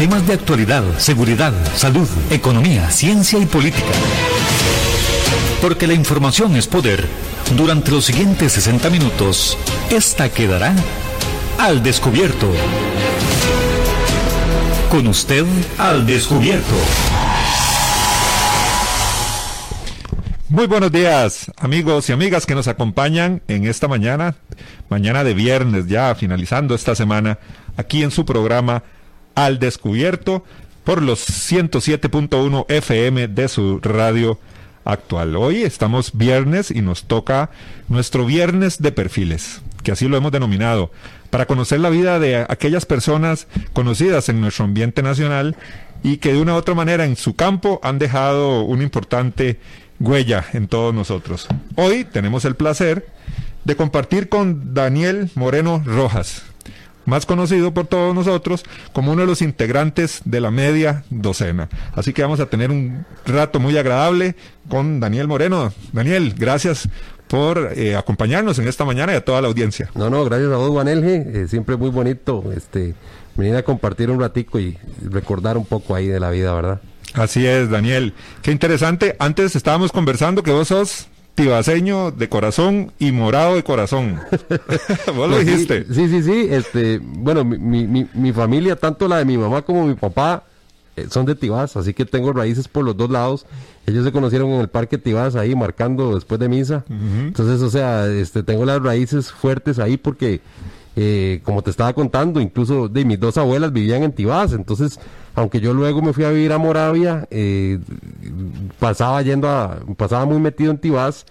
Temas de actualidad, seguridad, salud, economía, ciencia y política. Porque la información es poder. Durante los siguientes 60 minutos, esta quedará al descubierto. Con usted al descubierto. Muy buenos días, amigos y amigas que nos acompañan en esta mañana, mañana de viernes, ya finalizando esta semana, aquí en su programa Al Descubierto por los 107.1 FM de su radio actual. Hoy estamos viernes y nos toca nuestro viernes de perfiles, que así lo hemos denominado, para conocer la vida de aquellas personas conocidas en nuestro ambiente nacional y que de una u otra manera en su campo han dejado un importante huella en todos nosotros. Hoy tenemos el placer de compartir con Daniel Moreno Rojas, más conocido por todos nosotros como uno de los integrantes de la media docena. Así que vamos a tener un rato muy agradable con Daniel Moreno. Daniel, gracias por eh, acompañarnos en esta mañana y a toda la audiencia. No, no, gracias a vos, Juanelge. Eh, siempre muy bonito este, venir a compartir un ratico y recordar un poco ahí de la vida, ¿verdad? Así es, Daniel. Qué interesante. Antes estábamos conversando que vos sos tibaseño de corazón y morado de corazón. vos lo Pues dijiste. Sí, sí, sí. Este, bueno, mi, mi, mi- mi familia, tanto la de mi mamá como mi papá, eh, son de Tibás, así que tengo raíces por los dos lados. Ellos se conocieron en el parque Tibás ahí marcando después de misa. Entonces, o sea, este, tengo las raíces fuertes ahí porque, eh, como te estaba contando, incluso de mis dos abuelas vivían en Tibás. Entonces, aunque yo luego me fui a vivir a Moravia, eh, pasaba yendo a, pasaba muy metido en Tibás.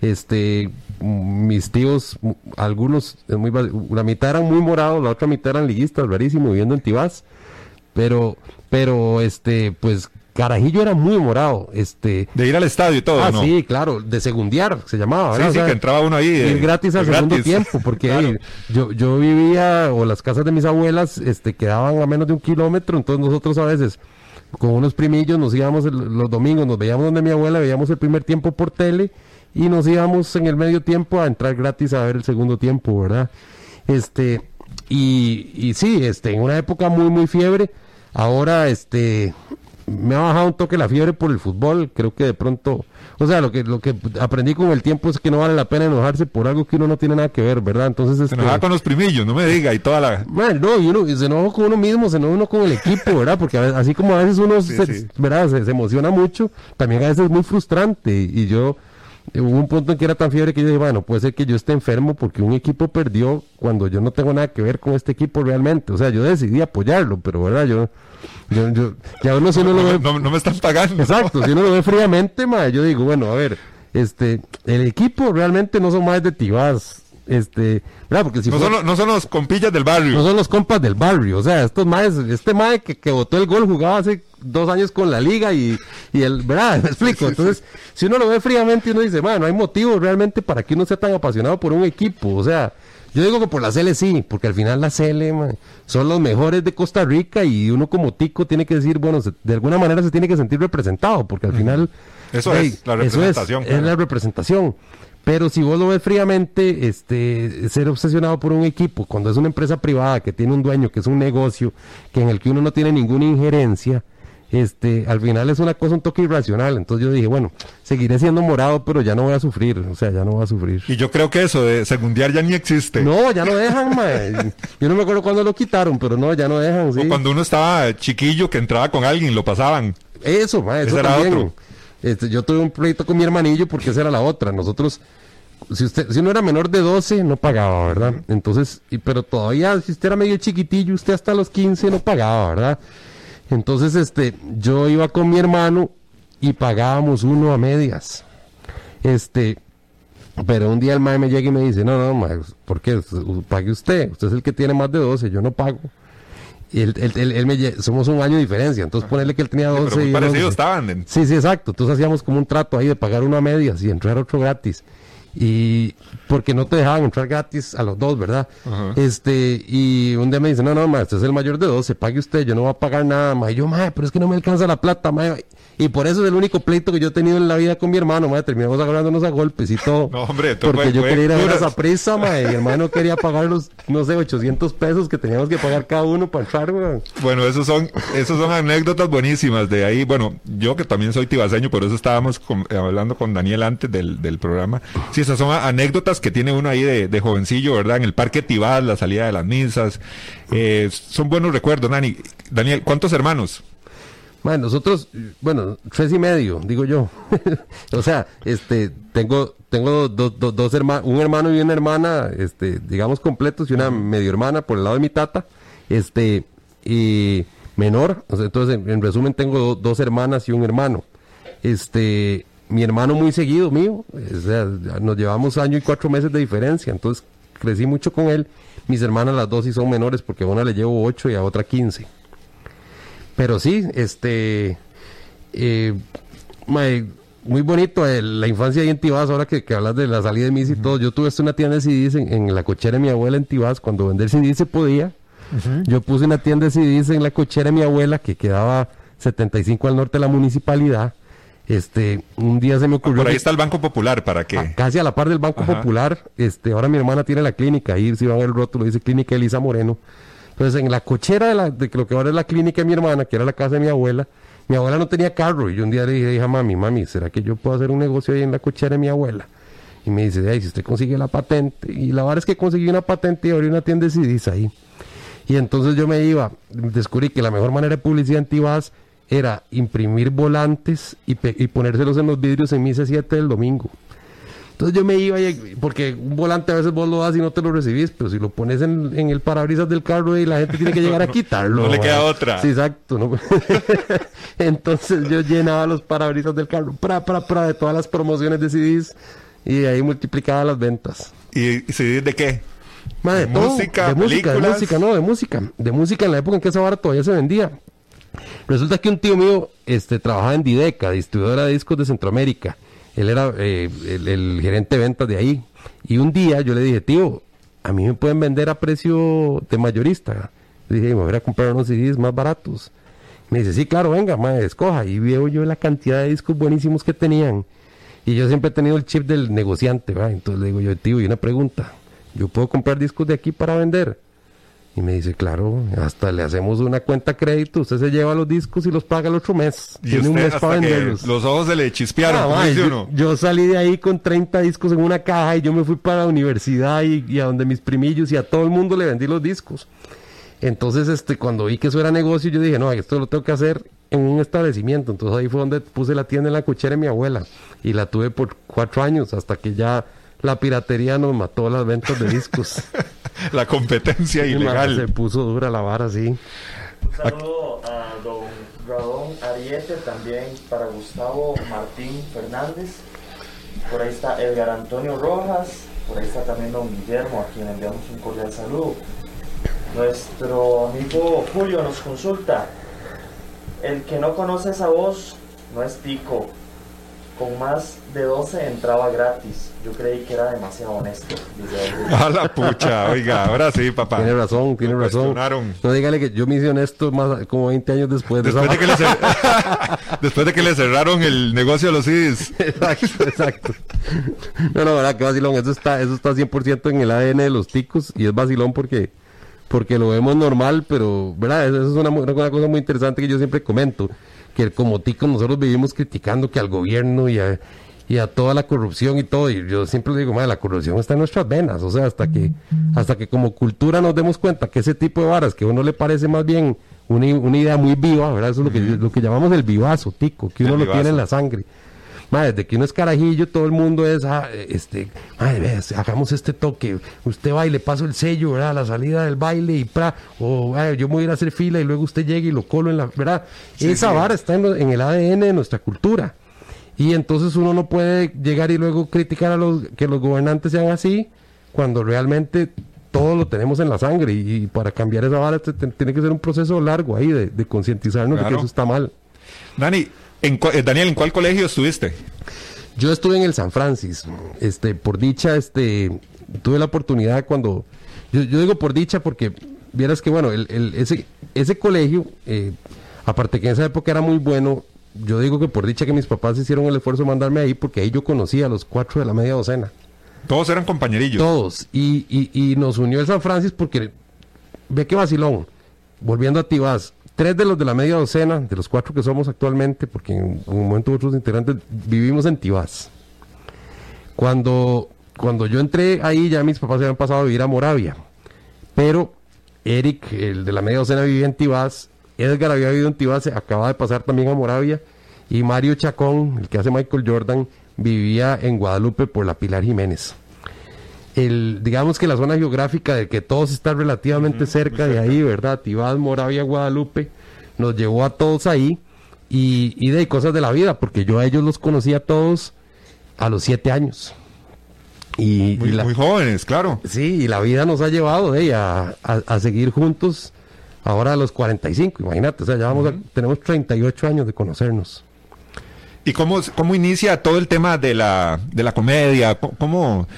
Este, mis tíos, algunos, muy, la mitad eran muy morados, la otra mitad eran liguistas, rarísimo, viviendo en Tibás. Pero, pero, este, pues, Carajillo era muy morado, este. De ir al estadio y todo, ah, ¿no? sí, claro, de segundiar se llamaba. Sí, ¿verdad? sí, O sea, que entraba uno ahí. eh, ir gratis al segundo gratis. tiempo, porque Claro. eh, yo, yo vivía, o las casas de mis abuelas, este, quedaban a menos de un kilómetro, entonces nosotros a veces, con unos primillos, nos íbamos el- los domingos, nos veíamos donde mi abuela, veíamos el primer tiempo por tele, y nos íbamos en el medio tiempo a entrar gratis a ver el segundo tiempo, ¿verdad? Este, y, y sí, este, en una época muy, muy fiebre, ahora, este, me ha bajado un toque la fiebre por el fútbol, creo que de pronto, o sea, lo que lo que aprendí con el tiempo es que no vale la pena enojarse por algo que uno no tiene nada que ver, ¿verdad? Entonces Se este, enojaba con los primillos, no me diga, y toda la... bueno, no, y uno y se enoja con uno mismo, se enoja uno con el equipo, ¿verdad? Porque a veces- así como a veces uno Sí, se, sí. ¿verdad? Se, se emociona mucho, también a veces es muy frustrante. Y yo, hubo un punto en que era tan fiebre que yo dije, bueno, puede ser que yo esté enfermo porque un equipo perdió cuando yo no tengo nada que ver con este equipo realmente. O sea, yo decidí apoyarlo, pero, ¿verdad? Yo, yo, yo ya uno si uno lo ve no- no me están pagando. Exacto, si uno lo ve fríamente, ma, yo digo, bueno, a ver, este, el equipo realmente no son más de Tibás, este, ¿verdad? Porque si No son, los- no son los compillas del barrio. no son los compas del barrio, o sea, estos maes, este mae que, que votó el gol jugaba hace dos años con la liga y, y el, ¿verdad? Me explico. Entonces, si uno lo ve fríamente, uno dice, bueno, no hay motivo realmente para que uno sea tan apasionado por un equipo, o sea, yo digo que por la CL sí, porque al final la CL mae, son los mejores de Costa Rica y uno como tico tiene que decir, bueno, se- de alguna manera se tiene que sentir representado, porque al final... Eso es, la representación, es claro. la representación. Pero si vos lo ves fríamente, este, ser obsesionado por un equipo, cuando es una empresa privada que tiene un dueño, que es un negocio, que en el que uno no tiene ninguna injerencia, este, al final es una cosa un toque irracional. Entonces yo dije, bueno, seguiré siendo morado, pero ya no voy a sufrir, o sea, ya no voy a sufrir. Y yo creo que eso de segundiar ya ni existe. No, ya no dejan, mae. Yo no me acuerdo cuándo lo quitaron, pero no, ya no dejan, sí. O cuando uno estaba chiquillo que entraba con alguien, lo pasaban. Eso, ma, eso era también. otro. Este, yo tuve un pleito con mi hermanillo porque esa era la otra. Nosotros, si usted, si uno era menor de 12, no pagaba, ¿verdad? Entonces, y, pero todavía, si usted era medio chiquitillo, usted hasta los 15 no pagaba, ¿verdad? Entonces, este, yo iba con mi hermano y pagábamos uno a medias. Este, pero un día el mae me llega y me dice, no, no, mae, ¿por qué? Pague usted, usted es el que tiene más de 12, yo no pago. Y él, él- él- él me somos un año de diferencia, entonces ponerle que él tenía 12 Pero muy y parecidos 11. estaban. Sí, sí, exacto. Entonces hacíamos como un trato ahí de pagar uno a medias y entrar otro gratis. Y porque no te dejaban entrar gratis a los dos, ¿verdad? Este, y un día me dice, no, no, ma, usted es el mayor de dos, se pague usted, yo no voy a pagar nada, ma. Y yo, ma, pero es que no me alcanza la plata, ma. Y por eso es el único pleito que yo he tenido en la vida con mi hermano, ma. Terminamos agarrándonos a golpes y todo. No, hombre, Porque fue- yo fue quería ir a ver esa prisa, ma. Y mi hermano quería pagar los, no sé, 800 pesos que teníamos que pagar cada uno para entrar, weón. Bueno, esos son, esos son anécdotas buenísimas de ahí. Bueno, yo que también soy tibaseño, por eso estábamos con- hablando con Daniel antes del, del programa. Sí, esas son anécdotas que tiene uno ahí de, jovencillo, ¿verdad? En el Parque Tibás, la salida de las misas. Eh, son buenos recuerdos, Dani. Daniel, ¿cuántos hermanos? Bueno, nosotros, bueno, tres y medio, digo yo. o sea, este, tengo, tengo dos, dos, dos hermanos, un hermano y una hermana, este, digamos completos y una medio hermana por el lado de mi tata, este, y menor. Entonces, en, en resumen, tengo do- dos hermanas y un hermano. Este, mi hermano muy seguido mío, o sea, nos llevamos año y cuatro meses de diferencia, entonces crecí mucho con él. Mis hermanas las dos sí son menores porque a una le llevo ocho y a otra quince. Pero sí, este. eh, muy bonito eh, la infancia ahí en Tibás, ahora que, que hablas de la salida de mis y todo. Yo tuve hasta una tienda de CDs en, en la cochera de mi abuela en Tibás, cuando vender CDs se podía. Yo puse una tienda de CDs en la cochera de mi abuela, que quedaba 75 al norte de la municipalidad. Este, un día se me ocurrió. Por ahí que- está el Banco Popular para que... Ah, casi a la par del Banco Ajá. Popular. Este, ahora mi hermana tiene la clínica, ahí si van a ver el rótulo, dice Clínica Elisa Moreno. Entonces, en la cochera de, la, de lo que ahora es la clínica de mi hermana, que era la casa de mi abuela, mi abuela no tenía carro. Y yo un día le dije, hija, mami, mami, ¿será que yo puedo hacer un negocio ahí en la cochera de mi abuela? Y me dice, ay, si usted consigue la patente. Y la verdad es que conseguí una patente y abrí una tienda de CDs ahí. Y entonces yo me iba, descubrí que la mejor manera de publicidad en Tibás era imprimir volantes y, y ponérselos en los vidrios en misa 7 del domingo. Entonces yo me iba, y- porque un volante a veces vos lo das y no te lo recibís, pero si lo pones en, en el parabrisas del carro y la gente tiene que llegar a quitarlo. no le queda otra. Sí, exacto. ¿no? Entonces yo llenaba los parabrisas del carro, pra, pra, pra, de todas las promociones de CDs y de ahí multiplicaba las ventas. ¿Y, y CD de qué? De todo, Música, de música, de películas. música, no, de música, de música en la época en que esa vara todavía se vendía. Resulta que un tío mío este, trabajaba en Dideca, distribuidora de discos de Centroamérica. Él era eh, el, gerente de ventas de ahí. Y un día yo le dije, tío, a mí me pueden vender a precio de mayorista. Le dije, me voy a comprar unos CDs más baratos. Me dice, sí, claro, venga, ma, escoja. Y veo yo la cantidad de discos buenísimos que tenían. Y yo siempre he tenido el chip del negociante. Entonces le digo yo, tío, y una pregunta. ¿Yo puedo comprar discos de aquí para vender? Y me dice, claro, hasta le hacemos una cuenta crédito, usted se lleva los discos y los paga el otro mes. Y Tiene un mes hasta para venderlos. los ojos se le chispearon, Ah, yo, uno. yo salí de ahí con 30 discos en una caja y yo me fui para la universidad y, y a donde mis primillos y a todo el mundo le vendí los discos. Entonces, este, cuando vi que eso era negocio, yo dije, no, esto lo tengo que hacer en un establecimiento. Entonces ahí fue donde puse la tienda en la cochera de mi abuela. Y la tuve por cuatro años hasta que ya la piratería nos mató las ventas de discos. La competencia ma, Se ilegal. puso dura la vara, sí. Un saludo a don Radón Ariete, también para Gustavo Martín Fernández. Por ahí está Edgar Antonio Rojas, por ahí está también don Guillermo, a quien enviamos un cordial saludo. Nuestro amigo Julio nos consulta. El que no conoce esa voz no es tico. Con más de 12 entraba gratis. Yo creí que era demasiado honesto. A la pucha, oiga, ahora sí, papá. Tiene razón, tiene Lo razón. No dígale que yo me hice honesto más como 20 años después de Después de, que le cer- Después de que le cerraron el negocio de los CDs. Exacto, exacto. No, no, verdad que vacilón. Eso está, eso está 100% en el ADN de los ticos y es vacilón porque, porque lo vemos normal, pero, ¿verdad? Eso es una, mu- una cosa muy interesante que yo siempre comento. Que como ticos nosotros vivimos criticando que al gobierno y a, y a toda la corrupción y todo. Y yo siempre digo, madre, la corrupción está en nuestras venas. O sea, hasta que, hasta que como cultura nos demos cuenta que ese tipo de varas que a uno le parece más bien una, una idea muy viva, ¿verdad? Eso es lo que, lo que llamamos el vivazo, tico, que El uno lo tiene en la sangre. Madre, desde que uno es carajillo, todo el mundo es, ah, este, madre, vea, hagamos este toque. Usted va y le paso el sello, ¿verdad? La salida del baile y pra, o "Ay, yo me voy a ir a hacer fila y luego usted llega y lo colo en la, ¿verdad? Esa sí. vara está en, en el ADN de nuestra cultura. Y entonces uno no puede llegar y luego criticar a los, que los gobernantes sean así, cuando realmente todo lo tenemos en la sangre. Y, y para cambiar esa vara te- te- tiene que ser un proceso largo ahí de, de concientizarnos de que eso está mal. Dani, en eh, Daniel, ¿en cuál colegio estuviste? Yo estuve en el San Francis, este, por dicha, este, tuve la oportunidad cuando, yo, yo digo por dicha porque vieras que bueno, el, el- ese, ese colegio, eh, aparte que en esa época era muy bueno, yo digo que por dicha que mis papás hicieron el esfuerzo de mandarme ahí porque ahí yo conocí a los cuatro de la media docena. Todos eran compañerillos. Todos. Y, y, y nos unió el San Francis porque, ve que vacilón, volviendo a Tibás, tres de los de la media docena, de los cuatro que somos actualmente, porque en un momento otros integrantes vivimos en Tibás. Cuando, cuando yo entré ahí, ya mis papás se habían pasado a vivir a Moravia. Pero Eric, el de la media docena, vivía en Tibás. Edgar había vivido en Tibás, se acaba de pasar también a Moravia. Y Mario Chacón, el que hace Michael Jordan, vivía en Guadalupe por la Pilar Jiménez. El, digamos que la zona geográfica de que todos están relativamente cerca de ahí, ¿verdad? Tibás, Moravia, Guadalupe, nos llevó a todos ahí y, y de cosas de la vida, porque yo a ellos los conocí a todos a los siete años. Y, Muy, y la- muy jóvenes, claro. Sí, y la vida nos ha llevado de, a, a- a seguir juntos ahora a los 45, imagínate, o sea, ya vamos a- tenemos 38 años de conocernos. ¿Y cómo, cómo inicia todo el tema de la, de la comedia? ¿Cómo,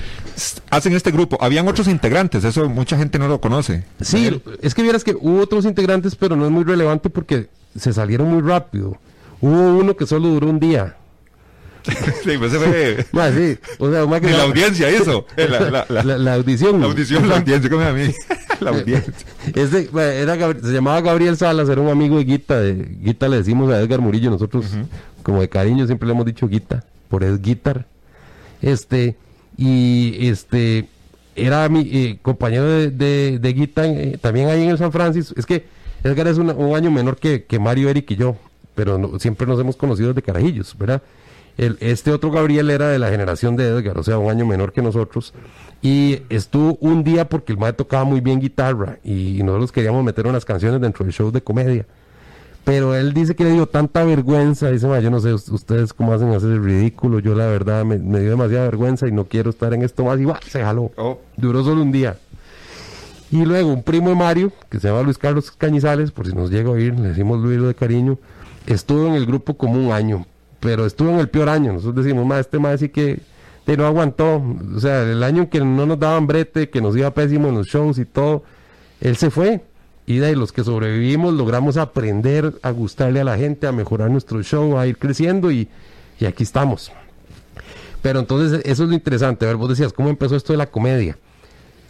hacen este grupo? Habían otros integrantes, eso mucha gente no lo conoce. Sí, es que vieras que hubo otros integrantes, pero no es muy relevante porque se salieron muy rápido. Hubo uno que solo duró un día. Sí, pues se ve. Ma, sí, o sea, ma, que Ni la audiencia hizo. Eh, La, audición. la audición, la audiencia, ¿cómo a mí? La audiencia. Ese, ma, era se llamaba Gabriel Salas, era un amigo de Guita. De, Guita le decimos a Edgar Murillo, nosotros como de cariño siempre le hemos dicho Guita, por es Guitar. Este, y este, era mi eh, compañero de, de, de Guita eh, también ahí en el San Francisco. Es que Edgar es una- un año menor que, que Mario, Eric y yo, pero no- siempre nos hemos conocido desde carajillos, ¿verdad? El, este otro Gabriel era de la generación de Edgar, o sea, un año menor que nosotros. Y estuvo un día porque el maestro tocaba muy bien guitarra y nosotros queríamos meter unas canciones dentro del show de comedia. Pero él dice que le dio tanta vergüenza, dice, "Ma, yo no sé us- ustedes cómo hacen hacer el ridículo, yo la verdad me, me dio demasiada vergüenza y no quiero estar en esto más y se jaló. Oh. Duró solo un día. Y luego un primo de Mario, que se llama Luis Carlos Cañizales, por si nos llega a oír, le decimos Luis de cariño, estuvo en el grupo como un año, pero estuvo en el peor año. Nosotros decimos, más este más sí que, no aguantó. O sea, el año en que no nos daban brete, que nos iba pésimo en los shows y todo, él se fue. Y de ahí los que sobrevivimos logramos aprender a gustarle a la gente, a mejorar nuestro show, a ir creciendo y, y aquí estamos. Pero entonces eso es lo interesante. A ver, vos decías, ¿cómo empezó esto de la comedia?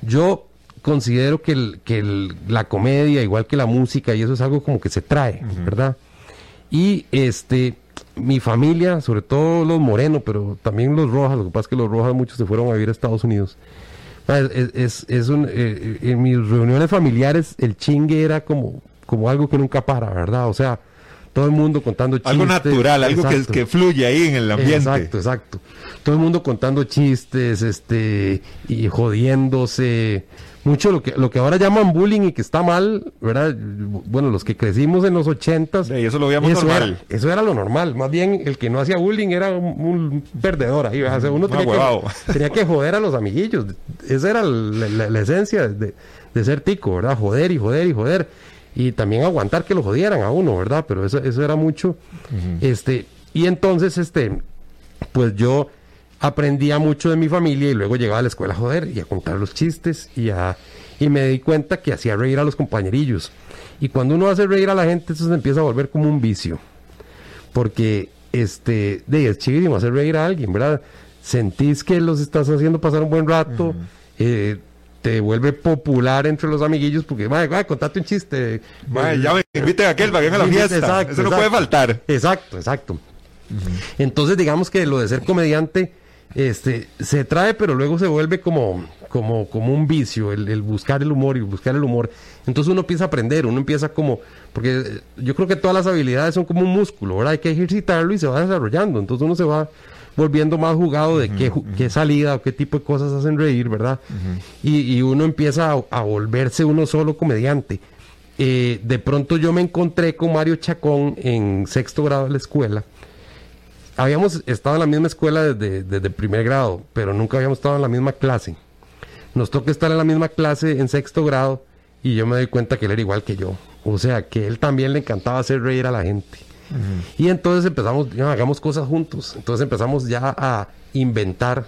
Yo considero que, el- que el- la comedia, igual que la música, y eso es algo como que se trae, ¿verdad? Y este, mi familia, sobre todo los morenos, pero también los rojas, lo que pasa es que los rojas muchos se fueron a vivir a Estados Unidos. Ah, Es, es- es un, eh, en mis reuniones familiares el chingue era como, como algo que nunca para, ¿verdad? O sea, todo el mundo contando chistes. Algo natural, algo que, que fluye ahí en el ambiente. Exacto, exacto. Todo el mundo contando chistes, este, y jodiéndose. Mucho lo que, lo que ahora llaman bullying y que está mal, ¿verdad? Bueno, los que crecimos en los ochentas. Sí, eso lo veíamos eso normal. Era, eso era lo normal. Más bien, el que no hacía bullying era un, un perdedor ahí. ¿verdad? O sea, uno Un tenía que, tenía que joder a los amiguillos. Esa era la, la- la esencia de, de ser tico, ¿verdad? Joder y joder y joder. Y también aguantar que lo jodieran a uno, ¿verdad? Pero eso, eso era mucho. Este, y entonces, este, pues yo aprendía mucho de mi familia y luego llegaba a la escuela a joder y a contar los chistes y a y me di cuenta que hacía reír a los compañerillos. Y cuando uno hace reír a la gente, eso se empieza a volver como un vicio. Porque este, de es chivísimo hacer reír a alguien, ¿verdad? Sentís que los estás haciendo pasar un buen rato, eh, te vuelve popular entre los amiguillos porque, madre, madre, contate un chiste. Ya me inviten a aquel, para que venga a la fiesta. exacto, Eso no exacto. puede faltar. Exacto, exacto. Entonces, digamos que lo de ser comediante este, se trae, pero luego se vuelve como, como, como un vicio, el, el buscar el humor y buscar el humor. Entonces uno empieza a aprender, uno empieza como, porque eh, yo creo que todas las habilidades son como un músculo, ¿verdad? Hay que ejercitarlo y se va desarrollando. Entonces uno se va volviendo más jugado de qué, qué salida o qué tipo de cosas hacen reír, ¿verdad? y, y uno empieza a, a volverse uno solo comediante. Eh, de pronto yo me encontré con Mario Chacón en sexto grado de la escuela. Habíamos estado en la misma escuela desde, desde primer grado, pero nunca habíamos estado en la misma clase. Nos toca estar en la misma clase en sexto grado y yo me doy cuenta que él era igual que yo. O sea, que él también le encantaba hacer reír a la gente. Y entonces empezamos, ya, hagamos cosas juntos. Entonces empezamos ya a inventar.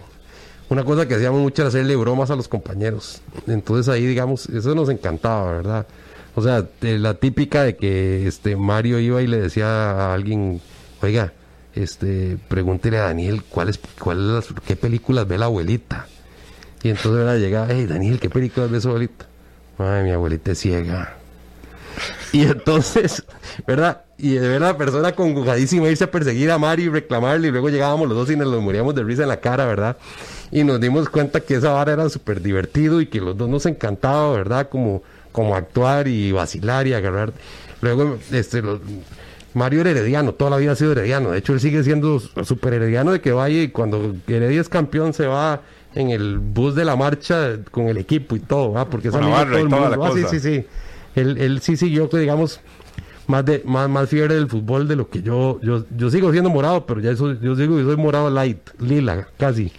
Una cosa que hacíamos mucho era hacerle bromas a los compañeros. Entonces ahí, digamos, eso nos encantaba, ¿verdad? O sea, la típica de que este Mario iba y le decía a alguien, oiga, este, pregúntele a Daniel cuál es, cuál es qué películas ve la abuelita. Y entonces ¿verdad? llegaba, hey Daniel, ¿qué películas ve su abuelita? Ay, mi abuelita es ciega. Y entonces, ¿verdad? Y de ver a la persona congojadísima irse a perseguir a Mario y reclamarle, y luego llegábamos los dos y nos los moríamos de risa en la cara, ¿verdad? Y nos dimos cuenta que esa vara era súper divertido y que los dos nos encantaba, ¿verdad? Como, como actuar y vacilar y agarrar. Luego, este, los- Mario era herediano, toda la vida ha sido herediano. De hecho, él sigue siendo súper herediano de que vaya y cuando Heredia es campeón se va en el bus de la marcha con el equipo y todo, ¿verdad? Porque es amigo todo el mundo. Ah, sí, sí, sí. Él, él sí siguió, que digamos, más de más, más fiebre del fútbol de lo que yo, yo yo sigo siendo morado, pero ya soy, yo sigo soy morado light, lila, casi.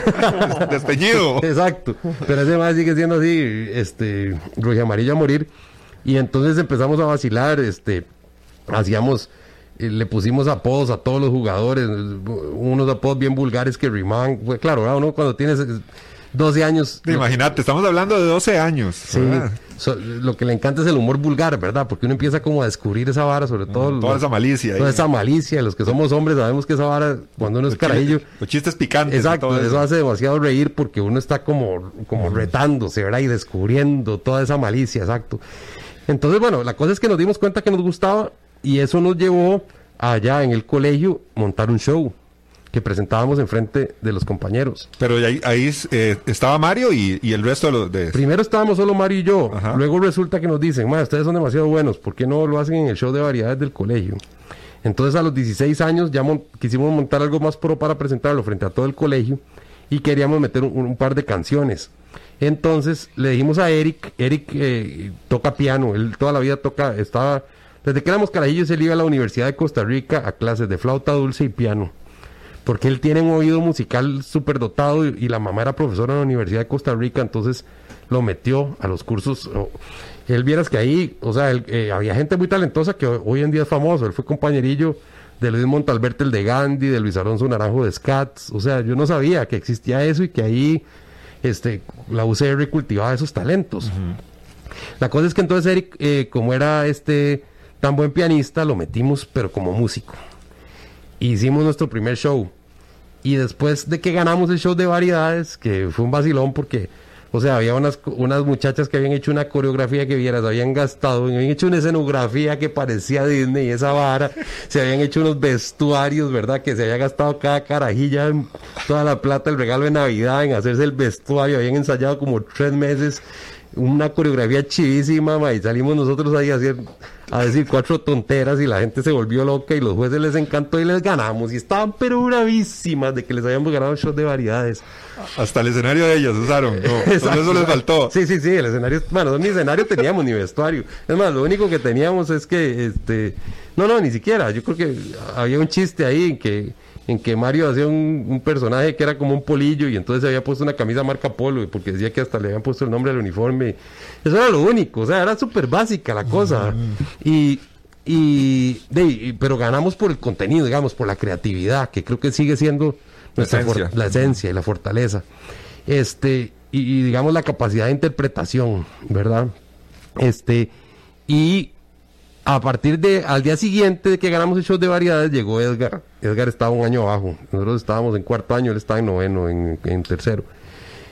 Desteñido. Exacto. Pero ese más sigue siendo así, este, rojo amarillo a morir. Y entonces empezamos a vacilar, este, hacíamos, eh, le pusimos apodos a todos los jugadores, unos apodos bien vulgares que rimaban. Pues, claro, ¿verdad? uno cuando tienes eh, 12 años. Imagínate, estamos hablando de 12 años. Sí, lo que le encanta es el humor vulgar, ¿verdad? Porque uno empieza como a descubrir esa vara, sobre todo. Mm, Toda los- esa malicia ahí. Toda esa malicia. Los que somos hombres sabemos que esa vara, cuando uno es carajillo. Los chistes picantes. Exacto, todo eso hace demasiado reír porque uno está como, como retándose, ¿verdad? Y descubriendo toda esa malicia, exacto. Entonces, bueno, la cosa es que nos dimos cuenta que nos gustaba y eso nos llevó allá en el colegio montar un show que presentábamos enfrente de los compañeros. Pero ahí, ahí, eh, estaba Mario y, y el resto de los... De... Primero estábamos solo Mario y yo, Ajá. luego resulta que nos dicen, "Ma, ustedes son demasiado buenos, ¿por qué no lo hacen en el show de variedades del colegio? Entonces a los 16 años ya mon- quisimos montar algo más pro para presentarlo frente a todo el colegio y queríamos meter un, un par de canciones. Entonces le dijimos a Eric, Eric eh, toca piano, él toda la vida toca, estaba, desde que éramos carajillos él iba a la Universidad de Costa Rica a clases de flauta dulce y piano porque él tiene un oído musical súper dotado y, y la mamá era profesora en la Universidad de Costa Rica, entonces lo metió a los cursos. él vieras que ahí, o sea, él, eh, había gente muy talentosa que hoy, en día es famoso. Él fue compañerillo de Luis Montalberte el de Gandhi, de Luis Alonso Naranjo de Scats. O sea, yo no sabía que existía eso y que ahí este, la UCR cultivaba esos talentos. La cosa es que entonces Eric, eh, como era este tan buen pianista, lo metimos, pero como músico. Hicimos nuestro primer show. Y después de que ganamos el show de variedades, que fue un vacilón porque, o sea, había unas, unas muchachas que habían hecho una coreografía que vieras, habían gastado, habían hecho una escenografía que parecía Disney, esa vara, se habían hecho unos vestuarios, ¿verdad? Que se había gastado cada carajilla, toda la plata, el regalo de Navidad, en hacerse el vestuario, habían ensayado como tres meses una coreografía chivísima, ma, y salimos nosotros ahí a, hacer, a decir cuatro tonteras y la gente se volvió loca y los jueces les encantó y les ganamos y estaban pero bravísimas de que les habíamos ganado el show de variedades. Hasta el escenario de ellas usaron. No, Exacto. eso les faltó. Sí, sí, sí, el escenario, bueno, ni escenario teníamos ni vestuario. Es más, lo único que teníamos es que, este, no, no, ni siquiera. Yo creo que había un chiste ahí en que, en que Mario hacía un, un personaje que era como un polillo y entonces se había puesto una camisa marca Polo porque decía que hasta le habían puesto el nombre al uniforme. Eso era lo único, o sea, era súper básica la cosa. Y, y, de- pero ganamos por el contenido, digamos, por la creatividad, que creo que sigue siendo nuestra esencia. la esencia y la fortaleza. Este, y, y digamos la capacidad de interpretación, ¿verdad? Este, y a partir de, al día siguiente que ganamos el show de variedades, llegó Edgar. Edgar estaba un año abajo. Nosotros estábamos en cuarto año, él estaba en noveno, en, tercero.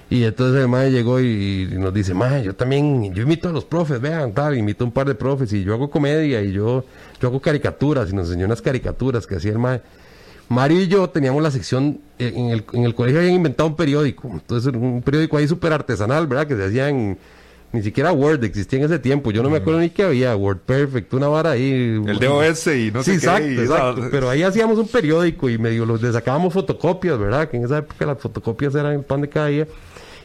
Y entonces el mae llegó y, nos dice, mae, yo también, yo imito a los profes, vean, tal, imito a un par de profes y yo hago comedia y yo, yo hago caricaturas y nos enseñó unas caricaturas que hacía el mae. Mario y yo teníamos la sección, eh, en el, en el colegio habían inventado un periódico, entonces un periódico ahí súper artesanal, ¿verdad? Que se hacía en, ni siquiera Word existía en ese tiempo, yo no me acuerdo ni que había, Word Perfect, una vara ahí. El DOS y no sé sí, qué. exacto, y exacto. esa- Pero ahí hacíamos un periódico y medio los, le sacábamos fotocopias, ¿verdad? Que en esa época las fotocopias eran el pan de cada día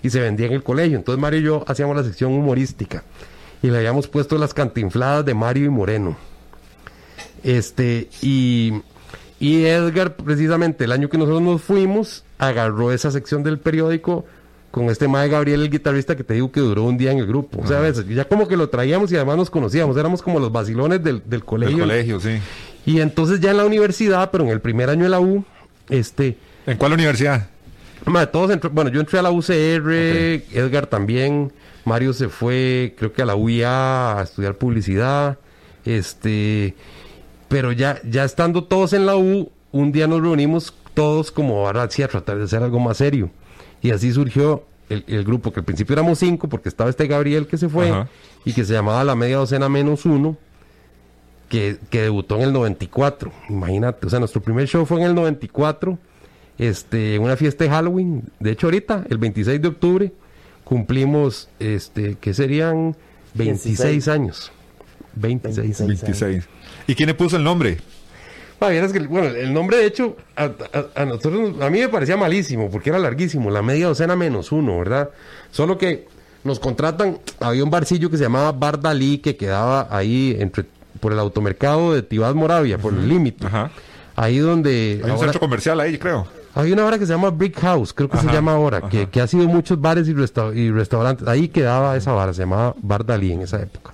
y se vendía en el colegio. Entonces Mario y yo hacíamos la sección humorística y le habíamos puesto las cantinfladas de Mario y Moreno. Este, y, y Edgar, precisamente el año que nosotros nos fuimos, agarró esa sección del periódico con este mae Gabriel, el guitarrista que te digo que duró un día en el grupo. O sea, a veces ya como que lo traíamos y además nos conocíamos, éramos como los vacilones del, del Del colegio. colegio, sí. Y entonces ya en la universidad, pero en el primer año de la U, este, ¿En cuál universidad? Todos entró- bueno, yo entré a la UCR, Edgar también, Mario se fue, creo que a la UIA a estudiar publicidad, este, pero ya, ya estando todos en la U, un día nos reunimos todos como ahora sí a tratar de hacer algo más serio. Y así surgió el, el grupo, que al principio éramos cinco, porque estaba este Gabriel que se fue, Ajá. y que se llamaba La Media Docena Menos Uno, que, que debutó en el 94. Imagínate, o sea, nuestro primer show fue en el 94, este, una fiesta de Halloween. De hecho, ahorita, el 26 de octubre, cumplimos, este, que serían 26 16. años. 26. 26. 26. ¿Y quién le puso el nombre? Ah, vieras que, bueno, el nombre de hecho a, a- a nosotros, a mí me parecía malísimo porque era larguísimo, la media docena menos uno, ¿verdad? Solo que nos contratan, había un barcillo que se llamaba Bar Dalí que quedaba ahí entre por el automercado de Tibás Moravia, por el límite. Ajá. Ahí donde Hay un centro comercial ahí, creo. hay una hora que se llama Brick House, creo que se llama ahora, que, que ha sido muchos bares y, resta- y restaurantes. Ahí quedaba esa vara, se llamaba Bar Dalí en esa época.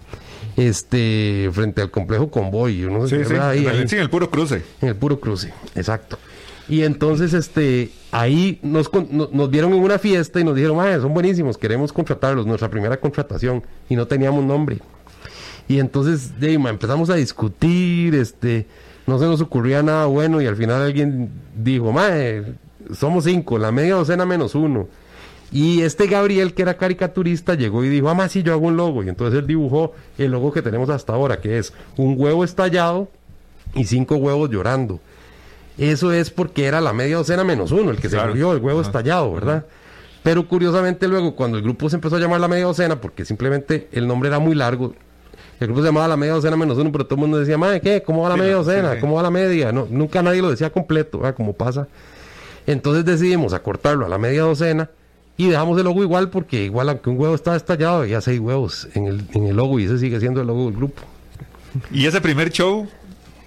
Este, frente al complejo Convoy, no Sí, sí. ahí, en, el, ahí. sí, en el puro cruce. En el puro cruce, exacto. Y entonces, este, ahí nos, con- no- nos vieron en una fiesta y nos dijeron, "Mae, son buenísimos, queremos contratarlos, nuestra primera contratación, y no teníamos nombre. Y entonces, de ma, empezamos a discutir, este, no se nos ocurría nada bueno, y al final alguien dijo, mae, somos cinco, la media docena menos uno. Y este Gabriel, que era caricaturista, llegó y dijo, ah, sí, yo hago un logo. Y entonces él dibujó el logo que tenemos hasta ahora, que es un huevo estallado y cinco huevos llorando. Eso es porque era la media docena menos uno, el que Claro. se murió, el huevo Ajá. estallado, ¿verdad? Pero curiosamente luego, cuando el grupo se empezó a llamar la media docena, porque simplemente el nombre era muy largo, el grupo se llamaba la media docena menos uno, pero todo el mundo decía, madre, ¿qué? ¿Cómo va la Sí, media sí, docena? sí. ¿Cómo va la media? No, nunca nadie lo decía completo, ¿verdad? Como pasa. Entonces decidimos acortarlo a la media docena y dejamos el logo igual porque igual aunque un huevo estaba estallado, había seis huevos en el, en el logo y ese sigue siendo el logo del grupo. Y ese primer show,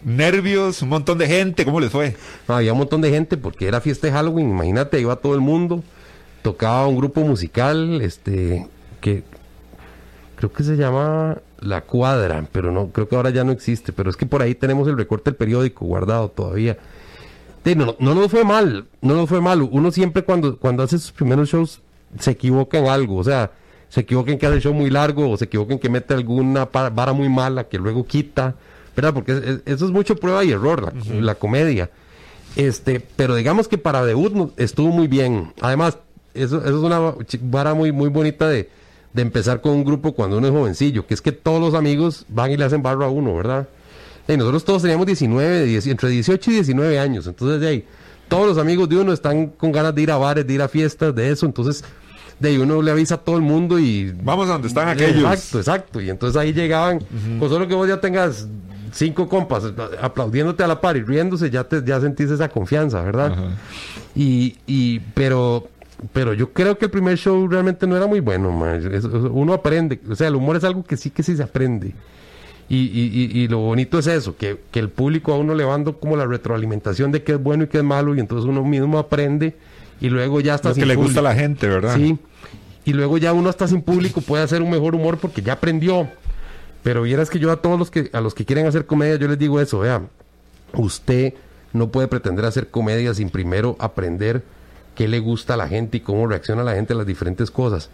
nervios, un montón de gente, ¿cómo les fue? No, había un montón de gente porque era fiesta de Halloween, imagínate, iba todo el mundo, tocaba un grupo musical, este, que creo que se llama La Cuadra, pero no, creo que ahora ya no existe, pero es que por ahí tenemos el recorte del periódico guardado todavía. Sí, no, no nos fue mal, no nos fue mal. Uno siempre cuando, cuando hace sus primeros shows se equivoca en algo, o sea, se equivoca en que hace el show muy largo o se equivoca en que mete alguna vara muy mala que luego quita, ¿verdad? Porque es- es- eso es mucho prueba y error, la, la comedia. Este, pero digamos que para debut no- estuvo muy bien. Además, eso, eso es una vara muy, muy bonita de, de empezar con un grupo cuando uno es jovencillo, que es que todos los amigos van y le hacen barro a uno, ¿verdad? Y nosotros todos teníamos 19, 10 entre 18 y 19 años, entonces de ahí, todos los amigos de uno están con ganas de ir a bares, de ir a fiestas, de eso, entonces de ahí uno le avisa a todo el mundo y... Vamos a donde están aquellos. Exacto, exacto, y entonces ahí llegaban, con solo que vos ya tengas cinco compas aplaudiéndote a la par y riéndose, ya, te, ya sentís esa confianza, ¿verdad? Y, y, pero, pero yo creo que el primer show realmente no era muy bueno, man. Uno aprende, o sea, el humor es algo que sí que sí se aprende. Y, y, y, y lo bonito es eso, que, que el público a uno le va dando como la retroalimentación de qué es bueno y qué es malo, y entonces uno mismo aprende, y luego ya está Lo que le gusta a la gente, ¿verdad? Sí. Y luego ya uno hasta sin público puede hacer un mejor humor porque ya aprendió. Pero vieras que yo a todos los que a los que quieren hacer comedia yo les digo eso, vea, usted no puede pretender hacer comedia sin primero aprender qué le gusta a la gente y cómo reacciona la gente a las diferentes cosas.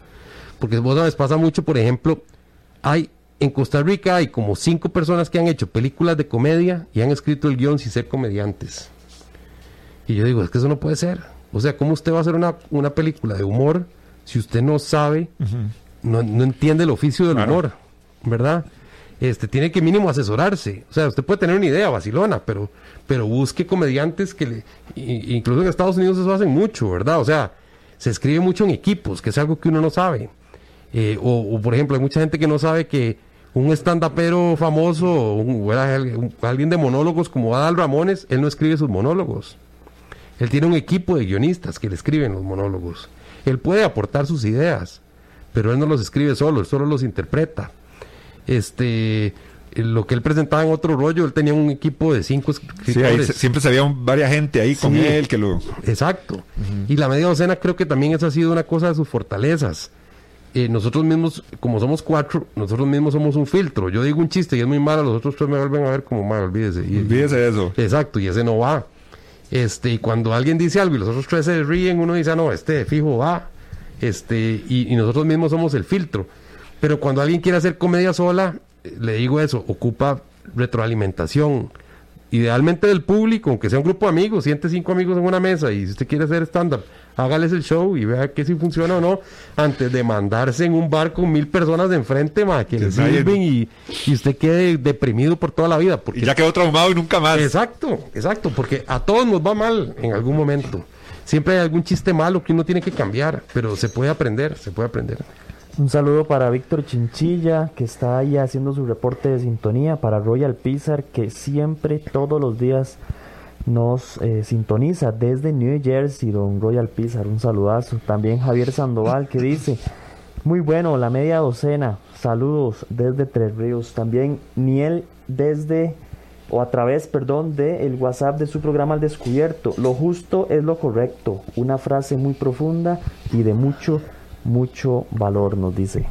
Porque vos sabes, pasa mucho, por ejemplo, hay en Costa Rica hay como cinco personas que han hecho películas de comedia y han escrito el guion sin ser comediantes. Y yo digo, es que eso no puede ser. O sea, ¿cómo usted va a hacer una, una película de humor si usted no sabe, no, no entiende el oficio del Claro. humor? ¿Verdad? Este, tiene que mínimo asesorarse. O sea, usted puede tener una idea, vacilona, pero, pero busque comediantes que le... Incluso en Estados Unidos eso hacen mucho, ¿verdad? O sea, se escribe mucho en equipos, que es algo que uno no sabe. Eh, o, o, por ejemplo, hay mucha gente que no sabe que un stand-upero famoso, un- era un- alguien de monólogos como Adal Ramones, él no escribe sus monólogos. Él tiene un equipo de guionistas que le escriben los monólogos. Él puede aportar sus ideas, pero él no los escribe solo, él solo los interpreta. Este, lo que él presentaba en otro rollo, él tenía un equipo de cinco Sí, escritores. ahí se- siempre se había varias gente ahí con Sí. él que lo... Exacto. Y la media docena creo que también esa ha sido una cosa de sus fortalezas. Eh, nosotros mismos, como somos cuatro, nosotros mismos somos un filtro. Yo digo un chiste y es muy malo, los otros tres me vuelven a ver como mal, olvídese. Y- Olvídese de eso. Exacto, y ese no va. Este, y cuando alguien dice algo y los otros tres se ríen, uno dice, ah, no, este fijo va. Este, y, y nosotros mismos somos el filtro. Pero cuando alguien quiere hacer comedia sola, le digo eso, ocupa retroalimentación. Idealmente del público, aunque sea un grupo de amigos, siente cinco amigos en una mesa y si usted quiere hacer stand-up, hágales el show y vea que si funciona o no, antes de mandarse en un bar con mil personas de enfrente, ma, que le sirven y, y usted quede deprimido por toda la vida. Porque Y ya quedó traumado y nunca más. Exacto, exacto, porque a todos nos va mal en algún momento. Siempre hay algún chiste malo que uno tiene que cambiar, pero se puede aprender, se puede aprender. Un saludo para Víctor Chinchilla, que está ahí haciendo su reporte de sintonía, para Royal Pizar, que siempre, todos los días, nos eh, sintoniza desde New Jersey, don Royal Pizar, un saludazo. También Javier Sandoval, que dice, muy bueno, la media docena, saludos desde Tres Ríos. También Niel desde, o a través, perdón, de el WhatsApp de su programa Al Descubierto. Lo justo es lo correcto, una frase muy profunda y de mucho mucho valor, nos dice.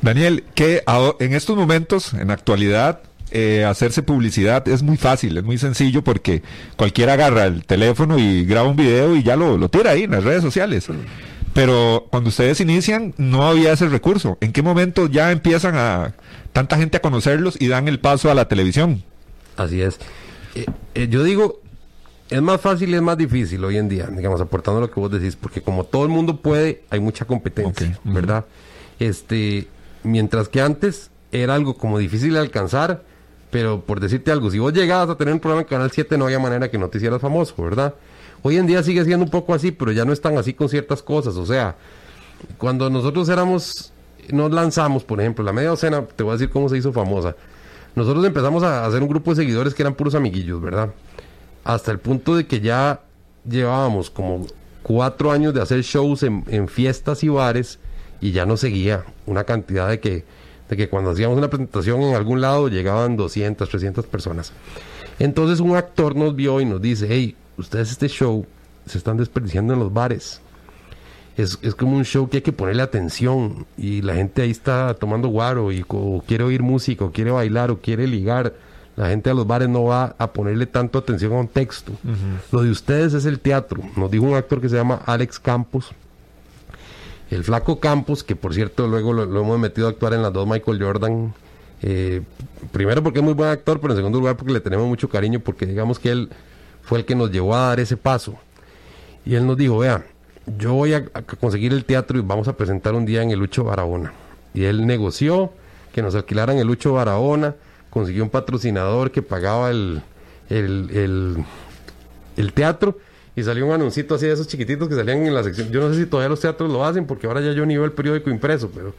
Daniel, que a- en estos momentos, en actualidad, eh, hacerse publicidad es muy fácil, es muy sencillo porque cualquiera agarra el teléfono y graba un video y ya lo, lo tira ahí en las redes sociales. Pero cuando ustedes inician, no había ese recurso. ¿En qué momento ya empiezan a tanta gente a conocerlos y dan el paso a la televisión? Así es. Eh, eh, yo digo, es más fácil y es más difícil hoy en día, digamos, aportando lo que vos decís, porque como todo el mundo puede, hay mucha competencia. ¿verdad? Este, mientras que antes era algo como difícil de alcanzar, pero por decirte algo, si vos llegabas a tener un programa en Canal 7 no había manera que no te hicieras famoso, ¿verdad? Hoy en día sigue siendo un poco así, pero ya no es tan así con ciertas cosas, o sea, cuando nosotros éramos, nos lanzamos, por ejemplo, la media docena, te voy a decir cómo se hizo famosa. Nosotros empezamos a hacer un grupo de seguidores que eran puros amiguillos, ¿verdad? Hasta el punto de que ya llevábamos como cuatro años de hacer shows en, en fiestas y bares y ya nos seguía una cantidad de que, de que cuando hacíamos una presentación en algún lado llegaban 200, 300 personas. Entonces un actor nos vio y nos dice, hey, ustedes este show se están desperdiciando en los bares. Es, es como un show que hay que ponerle atención y la gente ahí está tomando guaro y o quiere oír música o quiere bailar o quiere ligar. La gente a los bares no va a ponerle tanto atención a un texto. Lo de ustedes es el teatro. Nos dijo un actor que se llama Alex Campos. El flaco Campos, que por cierto luego lo, hemos metido a actuar en las dos Michael Jordan. Eh, primero porque es muy buen actor, pero en segundo lugar porque le tenemos mucho cariño, porque digamos que él fue el que nos llevó a dar ese paso. Y él nos dijo, vea, yo voy a, conseguir el teatro y vamos a presentar un día en el Lucho Barahona. Y él negoció que nos alquilaran el Lucho Barahona, consiguió un patrocinador que pagaba el, el, el teatro y salió un anuncito así de esos chiquititos que salían en la sección. Yo no sé si todavía los teatros lo hacen porque ahora ya yo ni veo el periódico impreso, pero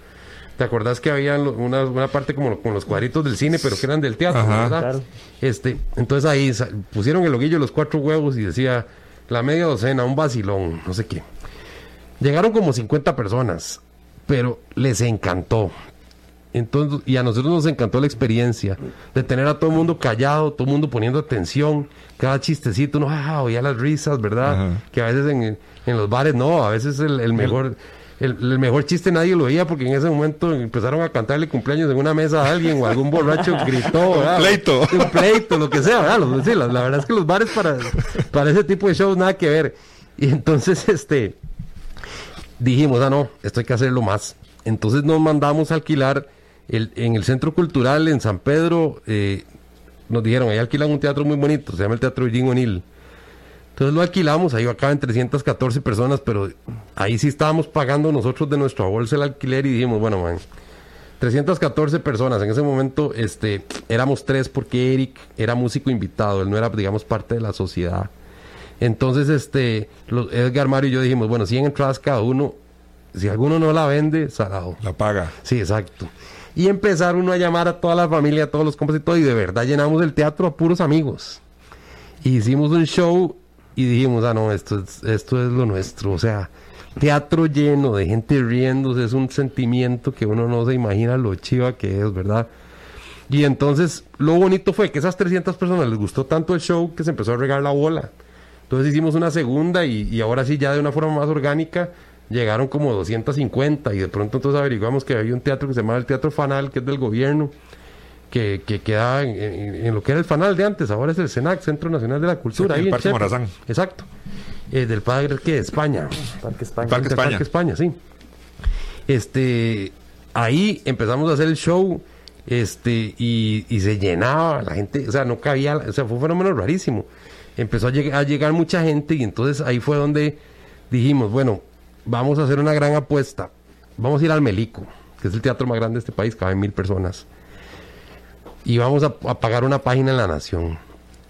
¿te acordás que había una, una parte como con los cuadritos del cine, pero que eran del teatro, Ajá. ¿verdad? Claro. Este, entonces ahí pusieron el loguillo de los cuatro huevos y decía la media docena, un vacilón, no sé qué. Llegaron como 50 personas, pero les encantó. Entonces, y a nosotros nos encantó la experiencia de tener a todo el mundo callado, todo el mundo poniendo atención, cada chistecito, no, ah, oía las risas, ¿verdad? Ajá. Que a veces en, en los bares no, a veces el, el mejor el, el mejor chiste nadie lo oía porque en ese momento empezaron a cantarle cumpleaños en una mesa a alguien o algún borracho gritó, ¿verdad? pleito. Un pleito, lo que sea, ¿verdad? Los- sí, la, la verdad es que los bares para, para ese tipo de shows nada que ver. Y entonces, este, dijimos, ah, no, esto hay que hacerlo más. Entonces nos mandamos a alquilar el, en el Centro Cultural en San Pedro. eh, nos dijeron, ahí alquilan un teatro muy bonito, se llama el Teatro Eugene O'Neill. Entonces lo alquilamos, ahí acaban 314 personas, pero ahí sí estábamos pagando nosotros de nuestra bolsa el alquiler y dijimos, bueno, man, 314 personas. En ese momento este, éramos tres porque Eric era músico invitado, él no era, digamos, parte de la sociedad. Entonces, este, los- Edgar Mario y yo dijimos, bueno, 100 entradas cada uno, si alguno no la vende, salado. La paga. Sí, exacto. Y empezar uno a llamar a toda la familia, a todos los compas y de verdad llenamos el teatro a puros amigos. Y hicimos un show y dijimos, ah, no, esto es, esto es lo nuestro. O sea, teatro lleno de gente riéndose es un sentimiento que uno no se imagina lo chiva que es, ¿verdad? Y entonces, lo bonito fue que esas 300 personas les gustó tanto el show que se empezó a regar la bola. Entonces hicimos una segunda y ahora sí ya de una forma más orgánica llegaron como 250 y de pronto entonces averiguamos que había un teatro que se llamaba el Teatro Fanal, que es del gobierno, que, que quedaba en, en- en lo que era el Fanal de antes, ahora es el CENAC, Centro Nacional de la Cultura. Sí, ahí en Parque. Morazán. Exacto. Eh, del padre que de España. Parque España. Parque España. Parque España, sí. Este, ahí empezamos a hacer el show, este, y, y se llenaba la gente, o sea, no cabía, o sea, fue un fenómeno rarísimo. Empezó a, lleg- a llegar mucha gente y entonces ahí fue donde dijimos, bueno, vamos a hacer una gran apuesta. Vamos a ir al Melico, que es el teatro más grande de este país, caben mil personas. Y vamos a, pagar una página en La Nación.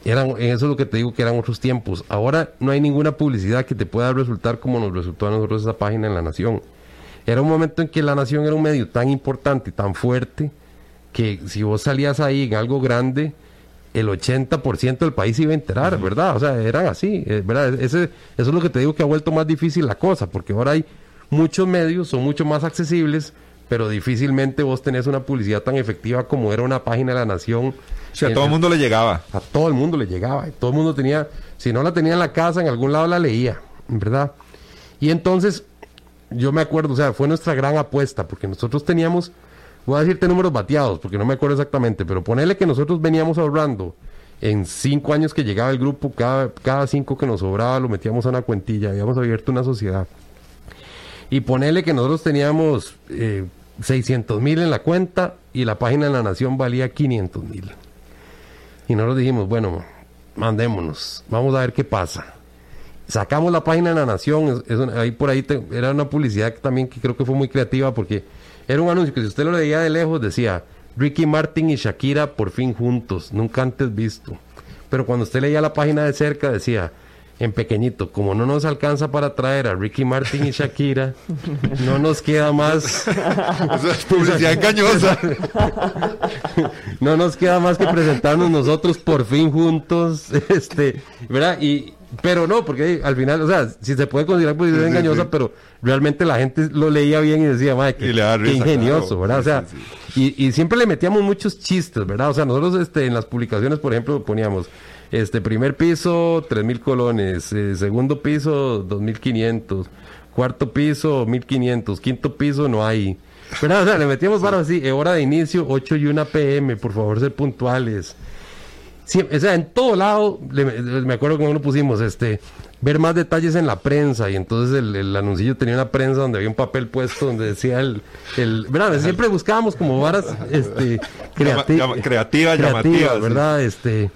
Eran, eso es lo que te digo que eran otros tiempos. Ahora no hay ninguna publicidad que te pueda resultar como nos resultó a nosotros esa página en La Nación. Era un momento en que La Nación era un medio tan importante tan fuerte que si vos salías ahí en algo grande, el 80% del país se iba a enterar, ¿verdad? O sea, era así, eh, ¿verdad? Ese, eso es lo que te digo que ha vuelto más difícil la cosa, porque ahora hay muchos medios, son mucho más accesibles, pero difícilmente vos tenés una publicidad tan efectiva como era una página de La Nación. O sea, a todo el mundo le llegaba. a todo el mundo le llegaba. y todo el mundo tenía, si no la tenía en la casa, en algún lado la leía, ¿verdad? Y entonces, yo me acuerdo, o sea, fue nuestra gran apuesta, porque nosotros teníamos, voy a decirte números bateados, porque no me acuerdo exactamente, pero ponele que nosotros veníamos ahorrando en cinco años que llegaba el grupo, cada, cada cinco que nos sobraba lo metíamos a una cuentilla, habíamos abierto una sociedad. Y ponele que nosotros teníamos eh, 600 mil en la cuenta y la página de la Nación valía 500 mil. Y nosotros dijimos, bueno, mandémonos, vamos a ver qué pasa. Sacamos la página de la Nación, es- ahí por ahí era una publicidad que también que creo que fue muy creativa porque era un anuncio que si usted lo leía de lejos decía, Ricky Martin y Shakira por fin juntos, nunca antes visto. Pero cuando usted leía la página de cerca decía, en pequeñito, como no nos alcanza para traer a Ricky Martin y Shakira, no nos queda más Eso es publicidad engañosa. no nos queda más que presentarnos nosotros por fin juntos, este, ¿verdad? Y, pero no, porque al final, o sea, si se puede considerar publicidad Sí, sí, engañosa, sí. pero realmente la gente lo leía bien y decía, madre, risa, ingenioso, claro. ¿verdad? O sea, Y, y siempre le metíamos muchos chistes, ¿verdad? O sea, nosotros este, en las publicaciones, por ejemplo, poníamos, este, primer piso, tres mil colones, eh, segundo piso, dos mil quinientos, cuarto piso, mil quinientos, quinto piso, no hay. ¿Verdad? O sea, le metíamos varas así, eh, hora de inicio, 8 y 1 pm, por favor, ser puntuales. Siempre, o sea, en todo lado, le- me acuerdo que uno pusimos, este, ver más detalles en la prensa, y entonces el, el anuncillo tenía una prensa donde había un papel puesto donde decía el, el ¿verdad? Siempre buscábamos como varas, este, creati- llama- creativas, llamativas, sí. ¿verdad? Este,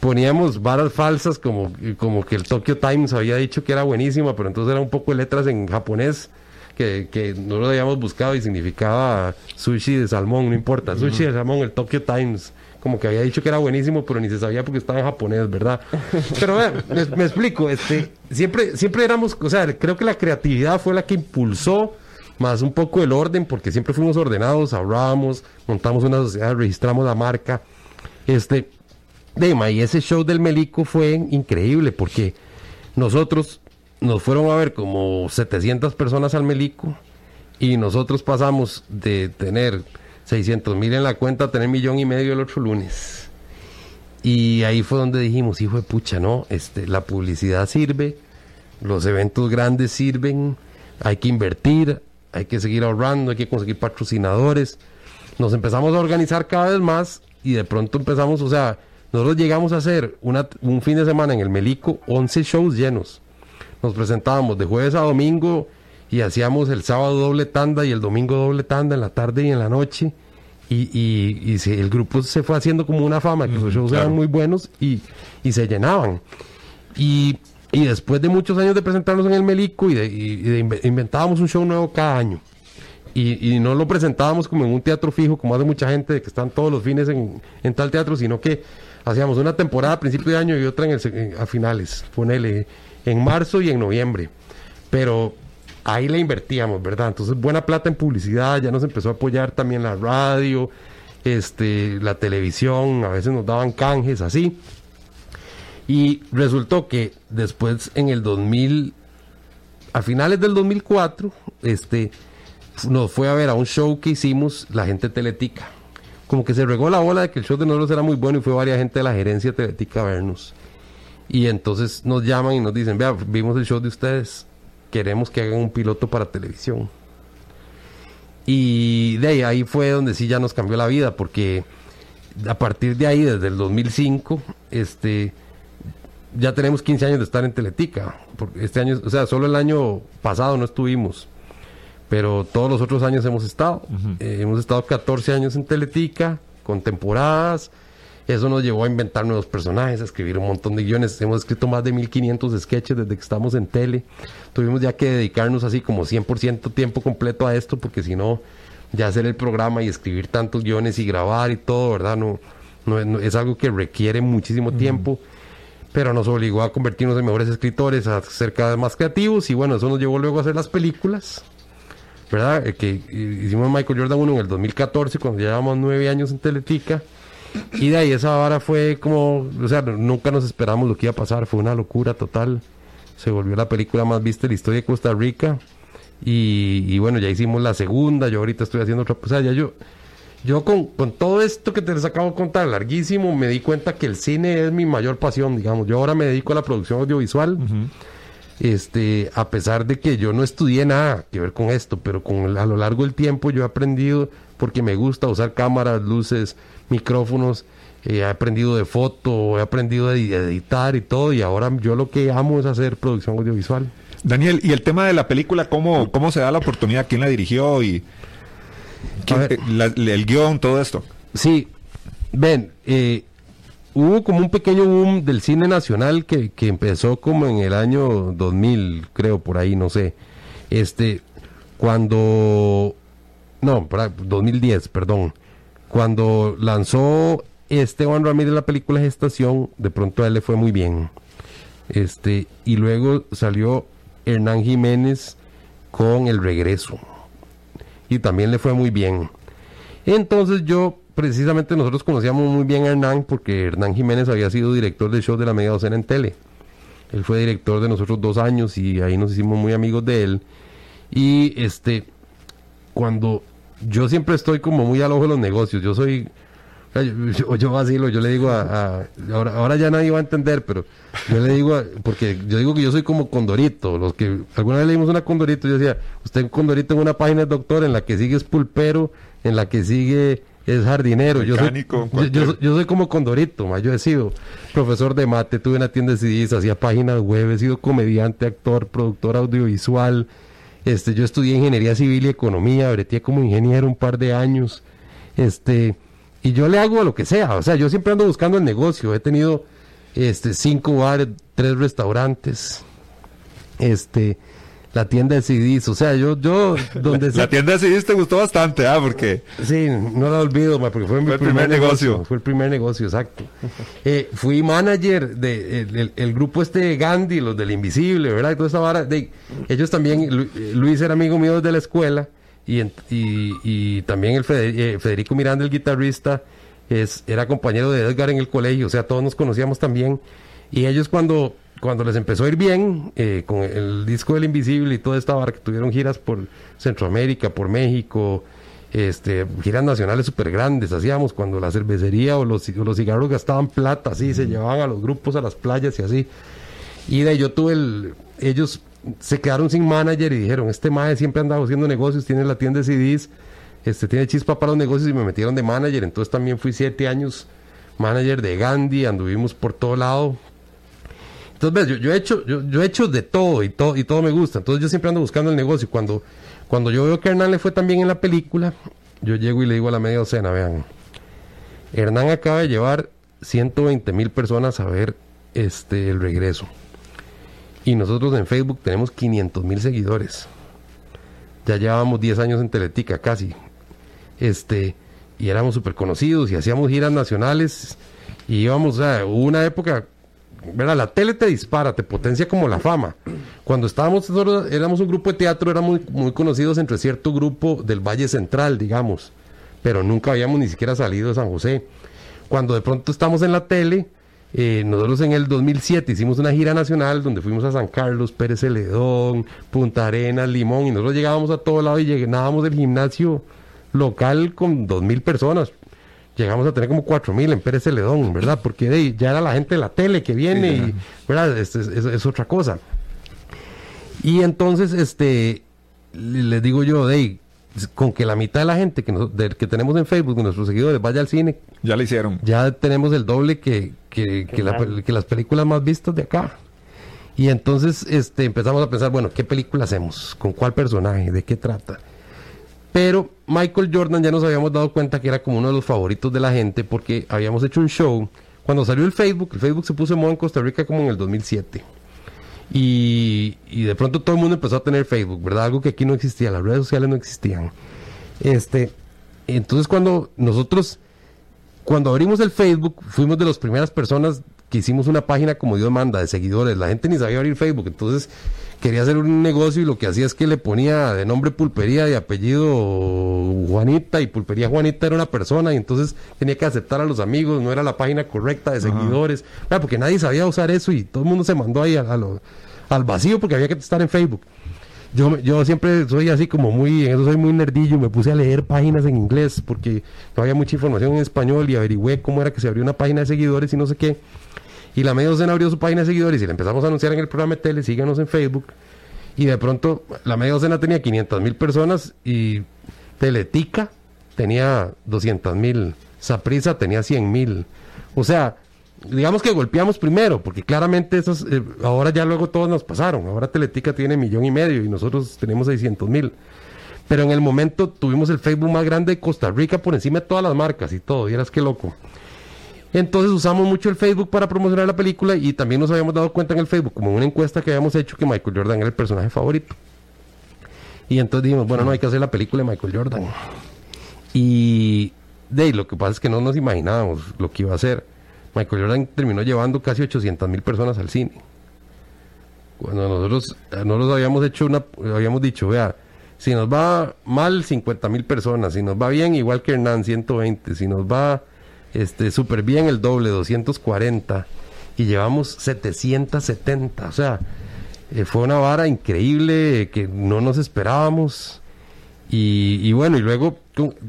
poníamos varas falsas como, como que el Tokyo Times había dicho que era buenísima, pero entonces era un poco de letras en japonés que, que no lo habíamos buscado y significaba sushi de salmón, no importa, sushi de salmón, el Tokyo Times, como que había dicho que era buenísimo, pero ni se sabía porque estaba en japonés, ¿verdad? Pero vean, me, me explico, este, siempre, siempre éramos, o sea, creo que la creatividad fue la que impulsó más un poco el orden, porque siempre fuimos ordenados, hablábamos, montamos una sociedad, registramos la marca, este, Dema, y ese show del Melico fue increíble porque nosotros nos fueron a ver como 700 personas al Melico y nosotros pasamos de tener 600 mil en la cuenta tener millón y medio el otro lunes. Y ahí fue donde dijimos, hijo de pucha, ¿no? Este, la publicidad sirve, los eventos grandes sirven, hay que invertir, hay que seguir ahorrando, hay que conseguir patrocinadores. Nos empezamos a organizar cada vez más y de pronto empezamos, o sea, nosotros llegamos a hacer una, un fin de semana en el Melico 11 shows llenos. Nos presentábamos de jueves a domingo y hacíamos el sábado doble tanda y el domingo doble tanda en la tarde y en la noche. Y, y, y se- el grupo se fue haciendo como una fama, que los shows claro. eran muy buenos y, y se llenaban. Y, y después de muchos años de presentarnos en el Melico y de, de inve- inventábamos un show nuevo cada año. Y, y no lo presentábamos como en un teatro fijo, como hace mucha gente, de que están todos los fines en, en tal teatro, sino que hacíamos una temporada a principio de año y otra en el, en- a finales, ponele, en marzo y en noviembre. Pero ahí le invertíamos, ¿verdad? Entonces, buena plata en publicidad, ya nos empezó a apoyar también la radio, este, la televisión, a veces nos daban canjes, así. Y resultó que después en el 2000, a finales del 2004, este, nos fue a ver a un show que hicimos la gente Teletica. Como que se regó la bola de que el show de nosotros era muy bueno y fue varias gente de la gerencia Teletica a vernos. Y entonces nos llaman y nos dicen, vea, vimos el show de ustedes, queremos que hagan un piloto para televisión. Y de ahí, ahí fue donde sí ya nos cambió la vida, porque a partir de ahí, desde el 2005, este, ya tenemos 15 años de estar en Teletica. Porque este año, o sea, solo el año pasado no estuvimos, pero todos los otros años hemos estado. Eh, hemos estado 14 años en Teletica, con temporadas. Eso nos llevó a inventar nuevos personajes, a escribir un montón de guiones. Hemos escrito más de 1500 sketches desde que estamos en tele. Tuvimos ya que dedicarnos así como 100% tiempo completo a esto, porque si no, ya hacer el programa y escribir tantos guiones y grabar y todo, ¿verdad? No, no, no- es algo que requiere muchísimo tiempo, pero nos obligó a convertirnos en mejores escritores, a ser cada vez más creativos y bueno, eso nos llevó luego a hacer las películas, ¿verdad? Eh, que eh, hicimos Michael Jordan 1 en el 2014, cuando ya llevábamos nueve años en Teletica. Y de ahí esa vara fue como, o sea, nunca nos esperamos lo que iba a pasar, fue una locura total. Se volvió la película más vista de la historia de Costa Rica. Y, y bueno, ya hicimos la segunda, yo ahorita estoy haciendo otra, o sea, ya yo, yo con, con todo esto que te les acabo de contar, larguísimo, me di cuenta que el cine es mi mayor pasión, digamos. Yo ahora me dedico a la producción audiovisual. Este, a pesar de que yo no estudié nada que ver con esto, pero con el- a lo largo del tiempo yo he aprendido porque me gusta usar cámaras, luces, micrófonos, eh, he aprendido de foto, he aprendido de editar y todo, y ahora yo lo que amo es hacer producción audiovisual. Daniel, y el tema de la película, ¿cómo, cómo se da la oportunidad? ¿Quién la dirigió? y quién- ver. eh, la- El guion, todo esto. Sí, ven, eh, hubo como un pequeño boom del cine nacional que, que empezó como en el año 2000, creo, por ahí, no sé. Este, cuando, no, para- 2010, perdón. Cuando lanzó Esteban Ramírez la película Gestación, de pronto a él le fue muy bien. Este, y luego salió Hernán Jiménez con El Regreso. Y también le fue muy bien. Entonces yo, precisamente nosotros conocíamos muy bien a Hernán porque Hernán Jiménez había sido director del show de la media docena en tele. Él fue director de nosotros dos años y ahí nos hicimos muy amigos de él. Y este, cuando yo siempre estoy como muy al ojo de los negocios, yo soy, yo, yo- vacilo, yo le digo a, a- ahora, ahora ya nadie va a entender, pero yo le digo, a- porque yo digo que yo soy como Condorito, los que alguna vez leímos una Condorito, yo decía, usted un Condorito en una página es doctor, en la que sigue es pulpero, en la que sigue es jardinero, yo soy, yo- yo soy como Condorito, ma, yo he sido profesor de mate, tuve una tienda de CDs, hacía páginas web, he sido comediante, actor, productor audiovisual, este, yo estudié ingeniería civil y economía, breteé como ingeniero un par de años, este, y yo le hago a lo que sea, o sea, yo siempre ando buscando el negocio, he tenido, este, cinco bares, tres restaurantes, este, la tienda de CDs, o sea, yo, yo, donde La tienda de CDs te gustó bastante, ¿ah? Porque Sí, no la olvido, ma, porque fue mi Fue el primer, primer negocio. negocio. Fue el primer negocio, exacto. Eh, fui manager de el, el- el grupo este de Gandhi, los del Invisible, ¿verdad? Y toda esa vara. de- ellos también, eh, Luis era amigo mío desde la escuela y, en- y, y también el Feder- eh, Federico Miranda, el guitarrista, es, era compañero de Edgar en el colegio, o sea, todos nos conocíamos también. Y ellos cuando, cuando les empezó a ir bien, eh, con el disco del Invisible y toda esta vara, que tuvieron giras por Centroamérica, por México, este, giras nacionales súper grandes hacíamos cuando la cervecería o los, o los cigarros gastaban plata, así, se llevaban a los grupos a las playas y así. Y de ahí yo tuve el... Ellos se quedaron sin manager y dijeron, este mae siempre andaba haciendo negocios, tiene la tienda de CDs, este, tiene chispa para los negocios y me metieron de manager. Entonces también fui siete años manager de Gandhi, anduvimos por todo lado. Entonces, yo, yo he hecho, yo, yo he hecho de todo y todo y todo me gusta. Entonces yo siempre ando buscando el negocio. Cuando, cuando yo veo que Hernán le fue tan bien en la película, yo llego y le digo a la media docena, vean, Hernán acaba de llevar 120 mil personas a ver este el regreso. Y nosotros en Facebook tenemos 500 mil seguidores. Ya llevábamos 10 años en Teletica casi. Este, y éramos súper conocidos y hacíamos giras nacionales. Y íbamos, o sea, una época, ¿verdad? La tele te dispara, te potencia como la fama. Cuando estábamos, éramos un grupo de teatro, éramos muy, conocidos entre cierto grupo del Valle Central, digamos. Pero nunca habíamos ni siquiera salido de San José. Cuando de pronto estamos en la tele, eh, nosotros en el 2007 hicimos una gira nacional donde fuimos a San Carlos, Pérez Celedón, Punta Arenas, Limón, y nosotros llegábamos a todo lado y llegábamos del gimnasio local con dos mil personas. Llegamos a tener como cuatro mil en Pérez Celedón, ¿verdad? Porque de, ya era la gente de la tele que viene y, ¿verdad? Es, es- es- es otra cosa. Y entonces, este, le- les digo yo, hey, con que la mitad de la gente que, nos- que tenemos en Facebook, nuestros seguidores, vaya al cine, Ya le hicieron. ya tenemos el doble que, que, que la- mal. que las películas más vistas de acá. Y entonces este, empezamos a pensar, bueno, ¿qué película hacemos? ¿Con cuál personaje? ¿De qué trata? Pero Michael Jordan ya nos habíamos dado cuenta que era como uno de los favoritos de la gente porque habíamos hecho un show. Cuando salió el Facebook, el Facebook se puso de moda en Costa Rica como en el 2007. Y, y de pronto todo el mundo empezó a tener Facebook, ¿verdad? Algo que aquí no existía, las redes sociales no existían. Este, entonces cuando nosotros cuando abrimos el Facebook, fuimos de las primeras personas que hicimos una página como Dios manda, de seguidores. La gente ni sabía abrir Facebook, entonces quería hacer un negocio y lo que hacía es que le ponía de nombre Pulpería y apellido Juanita, y Pulpería Juanita era una persona, y entonces tenía que aceptar a los amigos, no era la página correcta de seguidores, Ah, porque nadie sabía usar eso y todo el mundo se mandó ahí a- a lo- al vacío porque había que estar en Facebook. Yo, yo siempre soy así como muy, en eso soy muy nerdillo, me puse a leer páginas en inglés porque no había mucha información en español y averigüé cómo era que se abrió una página de seguidores y no sé qué. Y la media docena abrió su página de seguidores y le empezamos a anunciar en el programa de tele, síganos en Facebook. Y de pronto la media docena tenía 500 mil personas y Teletica tenía 200 mil, Saprisa tenía 100 mil. O sea, digamos que golpeamos primero, porque claramente esos, eh, ahora ya luego todos nos pasaron. Ahora Teletica tiene millón y medio y nosotros tenemos 600 mil. Pero en el momento tuvimos el Facebook más grande de Costa Rica por encima de todas las marcas y todo. Vieras qué loco. Entonces usamos mucho el Facebook para promocionar la película y también nos habíamos dado cuenta en el Facebook, como en una encuesta que habíamos hecho, que Michael Jordan era el personaje favorito. Y entonces dijimos, bueno, no hay que hacer la película de Michael Jordan. Y de lo que pasa es que no nos imaginábamos lo que iba a hacer. Michael Jordan terminó llevando casi 800 mil personas al cine. Cuando nosotros, eh, nosotros habíamos hecho una, habíamos dicho, vea, si nos va mal, 50 mil personas, si nos va bien, igual que Hernán, 120, si nos va este súper bien, el doble, 240, y llevamos 770, o sea, eh, fue una vara increíble que no nos esperábamos. Y, bueno, y luego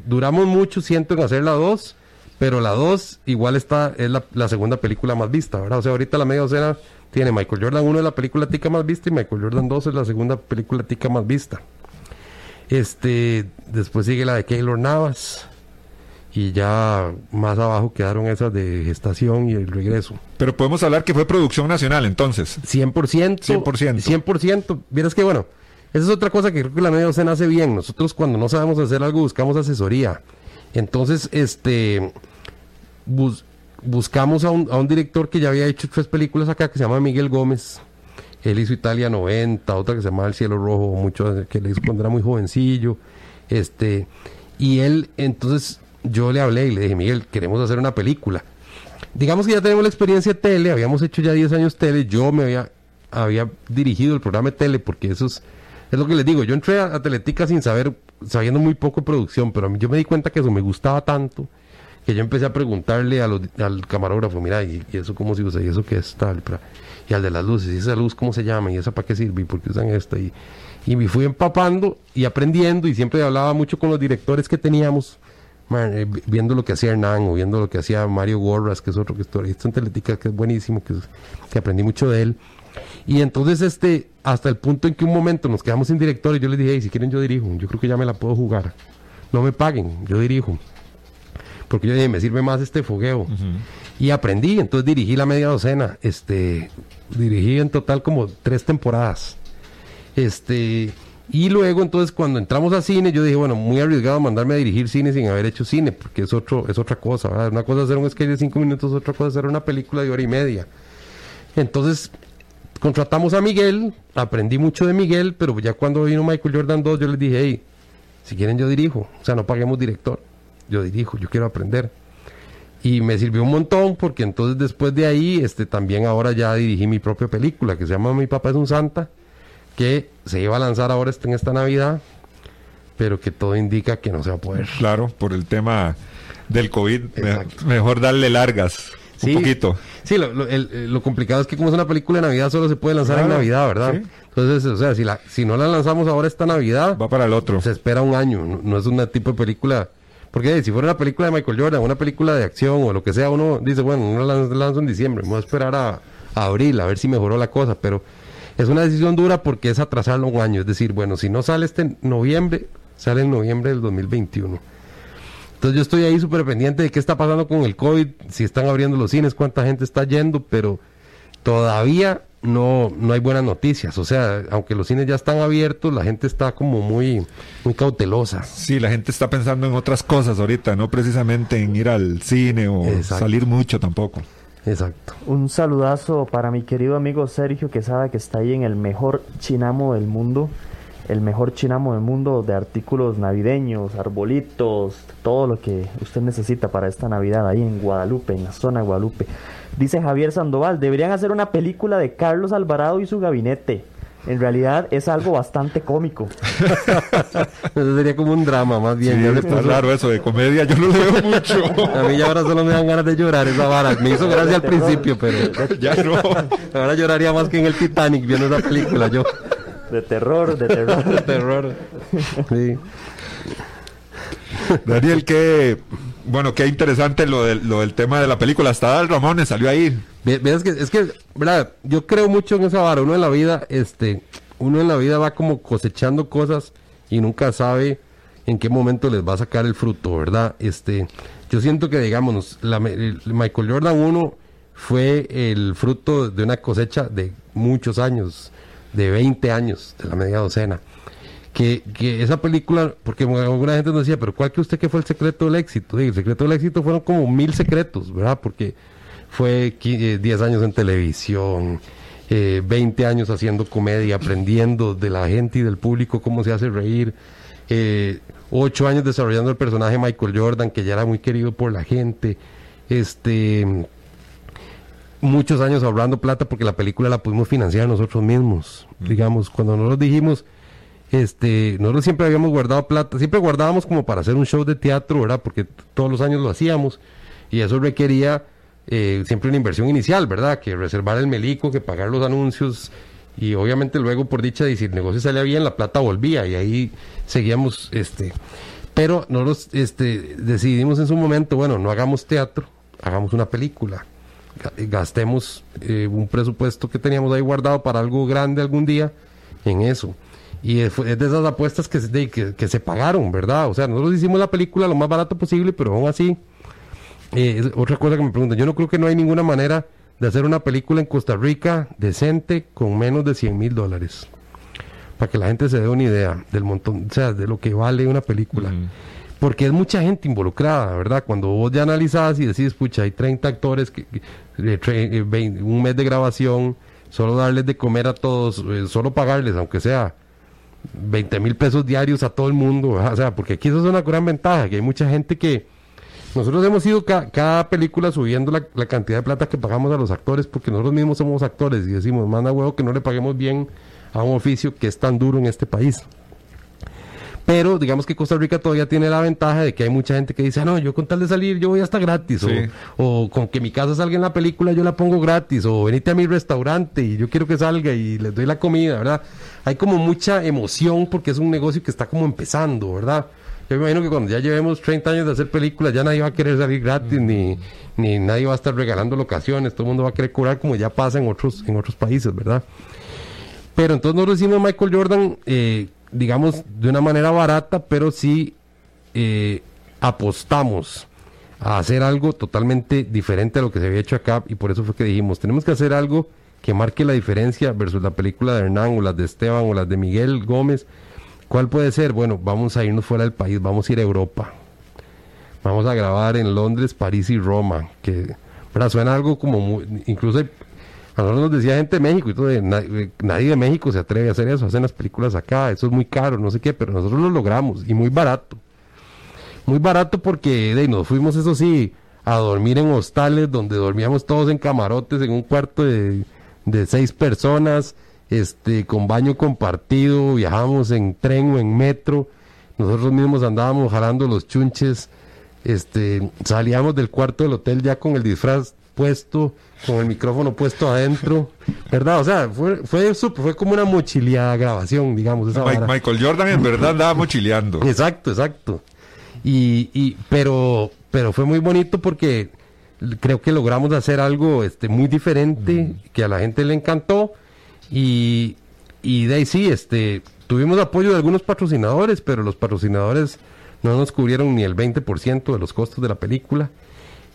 duramos mucho, siento, en hacer la 2, pero la 2 igual está, es la, la segunda película más vista, ¿verdad? O sea, ahorita la media docena tiene Michael Jordan 1 es la película tica más vista y Michael Jordan 2 es la segunda película tica más vista. Este, después sigue la de Keylor Navas. Y ya más abajo quedaron esas de gestación y el regreso. Pero podemos hablar que fue producción nacional entonces. 100%. 100%. 100%. Vieras que bueno, esa es otra cosa que creo que la media docena hace bien. Nosotros cuando no sabemos hacer algo buscamos asesoría. Entonces, este, bus- buscamos a un, a un director que ya había hecho tres películas acá que se llama Miguel Gómez. Él hizo Italia 90, otra que se llama El Cielo Rojo, mucho que le hizo cuando era muy jovencillo. Este, y él, entonces, yo le hablé y le dije, Miguel, queremos hacer una película. Digamos que ya tenemos la experiencia de tele, habíamos hecho ya 10 años tele, yo me había, había dirigido el programa de tele, porque eso es, es lo que les digo, yo entré a, Teletica sin saber, sabiendo muy poco producción, pero a mí yo me di cuenta que eso me gustaba tanto, que yo empecé a preguntarle a al camarógrafo, mira, ¿y, eso cómo se usa? ¿Y eso qué es tal? Y al de las luces, ¿y esa luz cómo se llama? ¿Y esa para qué sirve? ¿Y por qué usan esta? Y, y me fui empapando y aprendiendo y siempre hablaba mucho con los directores que teníamos, man, eh, vi- viendo lo que hacía Hernán o viendo lo que hacía Mario Gorras, que es otro que historista en Teletica, que es buenísimo, que aprendí mucho de él. Y entonces, este, hasta el punto en que un momento nos quedamos sin director y yo les dije, "Hey, si quieren yo dirijo, yo creo que ya me la puedo jugar. No me paguen, yo dirijo. Porque yo dije, me sirve más este fogueo. Y aprendí, entonces dirigí la media docena. Este, dirigí en total como tres temporadas. Este, y luego entonces cuando entramos a cine, yo dije, bueno, muy arriesgado mandarme a dirigir cine sin haber hecho cine, porque es otro, es otra cosa. Una cosa es hacer un sketch de cinco minutos, otra cosa es hacer una película de hora y media. Entonces, contratamos a Miguel, aprendí mucho de Miguel, pero ya cuando vino Michael Jordan 2, yo les dije, hey, si quieren yo dirijo, o sea, no paguemos director, yo dirijo, yo quiero aprender. Y me sirvió un montón porque entonces después de ahí, este, también ahora ya dirigí mi propia película que se llama Mi papá es un santa, que se iba a lanzar ahora en esta Navidad, pero que todo indica que no se va a poder. Claro, por el tema del COVID, me- Exacto. mejor darle largas un poquito. Sí, lo, lo- el- el- lo complicado es que como es una película de Navidad, solo se puede lanzar en Navidad, ¿verdad? sí. Entonces, o sea, si, la, si no la lanzamos ahora esta Navidad, Va para el otro. se espera un año, no, no es un tipo de película. Porque eh, si fuera una película de Michael Jordan, una película de acción o lo que sea, uno dice, bueno, no la lanzo en diciembre, vamos a esperar a, a abril a ver si mejoró la cosa, pero es una decisión dura porque es atrasarlo un año. Es decir, bueno, si no sale este noviembre, sale en noviembre del 2021. Entonces yo estoy ahí súper pendiente de qué está pasando con el COVID, si están abriendo los cines, cuánta gente está yendo, pero todavía no, no hay buenas noticias. O sea, aunque los cines ya están abiertos, la gente está como muy, muy cautelosa. Sí, la gente está pensando en otras cosas ahorita, no precisamente en ir al cine o Exacto. salir mucho tampoco. Exacto. Un saludazo para mi querido amigo Sergio que sabe que está ahí en el mejor chinamo del mundo. El mejor chinamo del mundo de artículos navideños, arbolitos, todo lo que usted necesita para esta Navidad ahí en Guadalupe, en la zona Guadalupe. Dice Javier Sandoval, deberían hacer una película de Carlos Alvarado y su gabinete. En realidad es algo bastante cómico. Eso sería como un drama, más bien. Sí, está raro eso de comedia, yo no lo veo mucho. A mí ya ahora solo me dan ganas de llorar esa vara. Me hizo gracia al principio, pero ya no. ahora lloraría más que en el Titanic viendo esa película. Yo, De terror, de terror. terror. Sí. Daniel, qué bueno, qué interesante lo del, lo del tema de la película. Hasta Dal Ramones salió ahí. Ves que, es que, verdad, yo creo mucho en esa vara. Uno en la vida, este, uno en la vida va como cosechando cosas y nunca sabe en qué momento les va a sacar el fruto, ¿verdad? Este, yo siento que, digamos, la, el Michael Jordan 1 fue el fruto de una cosecha de muchos años, de 20 años, de la media docena. Que, que esa película, porque alguna gente nos decía, pero ¿cuál que usted que fue el secreto del éxito? El secreto del éxito fueron como mil secretos, ¿verdad? Porque fue qui- eh, 10 años en televisión, eh, 20 años haciendo comedia, aprendiendo de la gente y del público cómo se hace reír, eh, 8 años desarrollando el personaje Michael Jordan, que ya era muy querido por la gente, este muchos años ahorrando plata porque la película la pudimos financiar nosotros mismos. Digamos, cuando nosotros dijimos, este, nosotros siempre habíamos guardado plata, siempre guardábamos como para hacer un show de teatro, ¿verdad? Porque todos los años lo hacíamos y eso requería eh, siempre una inversión inicial, ¿verdad? Que reservar el melico, que pagar los anuncios y obviamente luego por dicha, y si el negocio salía bien, la plata volvía y ahí seguíamos, este, pero nosotros, este, decidimos en su momento, bueno, no hagamos teatro, hagamos una película ga- gastemos eh, un presupuesto que teníamos ahí guardado para algo grande algún día en eso. Y es de esas apuestas que, se- de- que, que se pagaron, ¿verdad? O sea, nosotros hicimos la película lo más barato posible, pero aún así, eh, otra cosa que me preguntan, yo no creo que no hay ninguna manera de hacer una película en Costa Rica decente con menos de 100 mil dólares. Para que la gente se dé una idea del montón, o sea, de lo que vale una película. Porque es mucha gente involucrada, ¿verdad? Cuando vos ya analizás y decís, pucha, hay 30 actores, que, que- eh, tre- un mes de grabación, solo darles de comer a todos, eh, solo pagarles, aunque sea 20 mil pesos diarios a todo el mundo, ¿verdad? o sea, porque aquí eso es una gran ventaja, que hay mucha gente que... Nosotros hemos ido ca- cada película subiendo la, la cantidad de plata que pagamos a los actores, porque nosotros mismos somos actores y decimos, manda huevo que no le paguemos bien a un oficio que es tan duro en este país. Pero digamos que Costa Rica todavía tiene la ventaja de que hay mucha gente que dice, "Ah, no, yo con tal de salir yo voy hasta gratis. O, con que mi casa salga en la película yo la pongo gratis. O venite a mi restaurante y yo quiero que salga y les doy la comida, ¿verdad? Hay como mucha emoción porque es un negocio que está como empezando, ¿verdad? Yo me imagino que cuando ya llevemos 30 años de hacer películas ya nadie va a querer salir gratis ni, ni nadie va a estar regalando locaciones. Todo el mundo va a querer cobrar como ya pasa en otros, en otros países, ¿verdad? Pero entonces nosotros hicimos Michael Jordan, eh, digamos, de una manera barata, pero sí eh, apostamos a hacer algo totalmente diferente a lo que se había hecho acá y por eso fue que dijimos, tenemos que hacer algo que marque la diferencia versus la película de Hernán o las de Esteban o las de Miguel Gómez. ¿Cuál puede ser? Bueno, vamos a irnos fuera del país, vamos a ir a Europa. Vamos a grabar en Londres, París y Roma, que ¿verdad? suena algo como muy, incluso a nosotros nos decía gente de México y todo, na- eh, nadie de México se atreve a hacer eso, hacen las películas acá, eso es muy caro, no sé qué, pero nosotros lo logramos y muy barato. Muy barato porque de, nos fuimos, eso sí, a dormir en hostales donde dormíamos todos en camarotes en un cuarto de, de seis personas, este, con baño compartido, viajamos en tren o en metro, nosotros mismos andábamos jalando los chunches, este, salíamos del cuarto del hotel ya con el disfraz puesto, con el micrófono puesto adentro, ¿verdad? O sea, fue, fue, fue como una mochileada grabación, digamos, esa Mi- vara. Michael Jordan en verdad andaba mochileando. Exacto, exacto. Y, y, pero, pero fue muy bonito porque creo que logramos hacer algo este, muy diferente, que a la gente le encantó. Y, y de ahí sí, este, tuvimos apoyo de algunos patrocinadores, pero los patrocinadores no nos cubrieron ni el 20% de los costos de la película.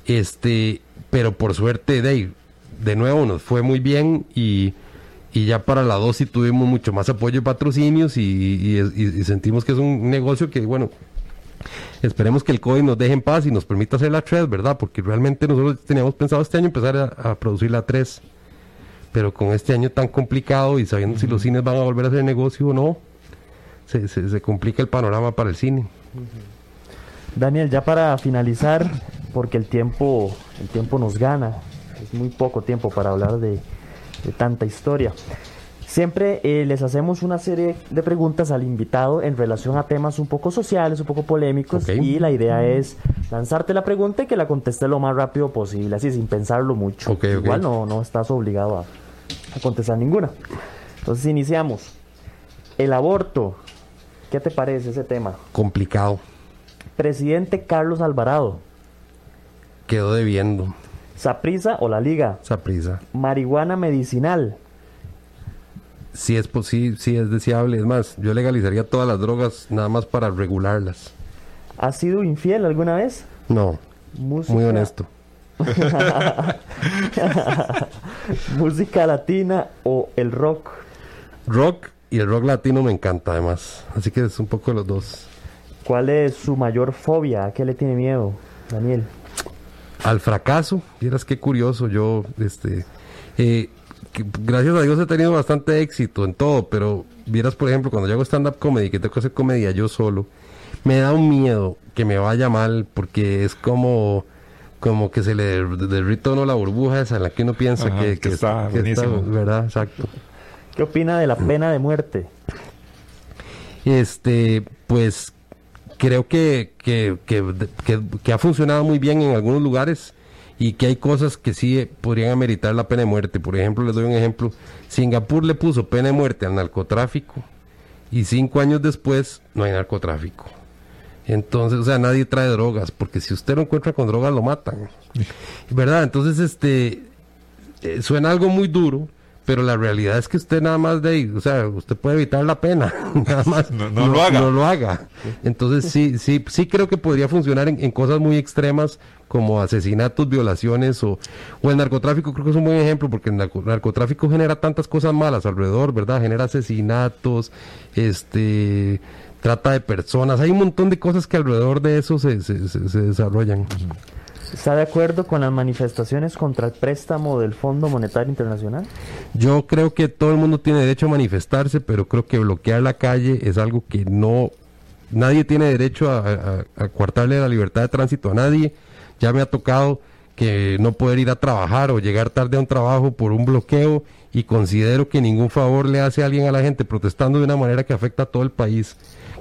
Este, pero por suerte, de ahí, de nuevo nos fue muy bien y, y ya para la 2 sí tuvimos mucho más apoyo y patrocinios y- y sentimos que es un negocio que, bueno, esperemos que el COVID nos deje en paz y nos permita hacer la 3, ¿verdad? Porque realmente nosotros teníamos pensado este año empezar a, a producir la 3, pero con este año tan complicado y sabiendo si los cines van a volver a hacer negocio o no, se, se- se complica el panorama para el cine. Daniel, ya para finalizar, porque el tiempo, el tiempo nos gana, es muy poco tiempo para hablar de, de tanta historia. Siempre eh, les hacemos una serie de preguntas al invitado en relación a temas un poco sociales, un poco polémicos, y la idea es lanzarte la pregunta y que la conteste lo más rápido posible, así sin pensarlo mucho. Igual no, no estás obligado a, a contestar ninguna. Entonces iniciamos. El aborto, ¿qué te parece ese tema? Complicado, Presidente Carlos Alvarado. quedó debiendo Saprisa o la Liga. esa prisa. Marihuana medicinal. Si es posible, si es deseable, es más, yo legalizaría todas las drogas nada más para regularlas. ¿Has sido infiel alguna vez? No, Música, muy honesto. Música latina o el rock. Rock y el rock latino me encanta además, así que es un poco de los dos. ¿Cuál es su mayor fobia? ¿A qué le tiene miedo, Daniel? al fracaso. Vieras qué curioso, yo, este, eh, que gracias a Dios he tenido bastante éxito en todo, pero vieras, por ejemplo, cuando yo hago stand-up comedy, que tengo que hacer comedia yo solo, me da un miedo que me vaya mal, porque es como, como que se le derrita uno la burbuja esa en la que uno piensa Ajá, que, que está buenísimo. ¿verdad? Exacto. ¿Qué opina de la pena de muerte? Este, pues creo que, que, que, que- que ha funcionado muy bien en algunos lugares y que hay cosas que sí eh, podrían ameritar la pena de muerte. Por ejemplo, les doy un ejemplo. Singapur le puso pena de muerte al narcotráfico y cinco años después no hay narcotráfico. Entonces, o sea, nadie trae drogas, porque si usted lo encuentra con drogas lo matan. ¿Verdad? Entonces, este, eh, suena algo muy duro, pero la realidad es que usted nada más de ahí, o sea, usted puede evitar la pena, nada más No- no lo haga. No lo haga. Entonces sí, sí, sí creo que podría funcionar en, en cosas muy extremas como asesinatos, violaciones o, o el narcotráfico, creo que es un buen ejemplo porque el narco- narcotráfico genera tantas cosas malas alrededor, ¿verdad? Genera asesinatos, este trata de personas, hay un montón de cosas que alrededor de eso se, se- se- se desarrollan. ¿Está de acuerdo con las manifestaciones contra el préstamo del Fondo Monetario Internacional? Yo creo que todo el mundo tiene derecho a manifestarse, pero creo que bloquear la calle es algo que no... Nadie tiene derecho a, a- a coartarle la libertad de tránsito a nadie. Ya me ha tocado que no poder ir a trabajar o llegar tarde a un trabajo por un bloqueo y considero que ningún favor le hace a alguien a la gente protestando de una manera que afecta a todo el país.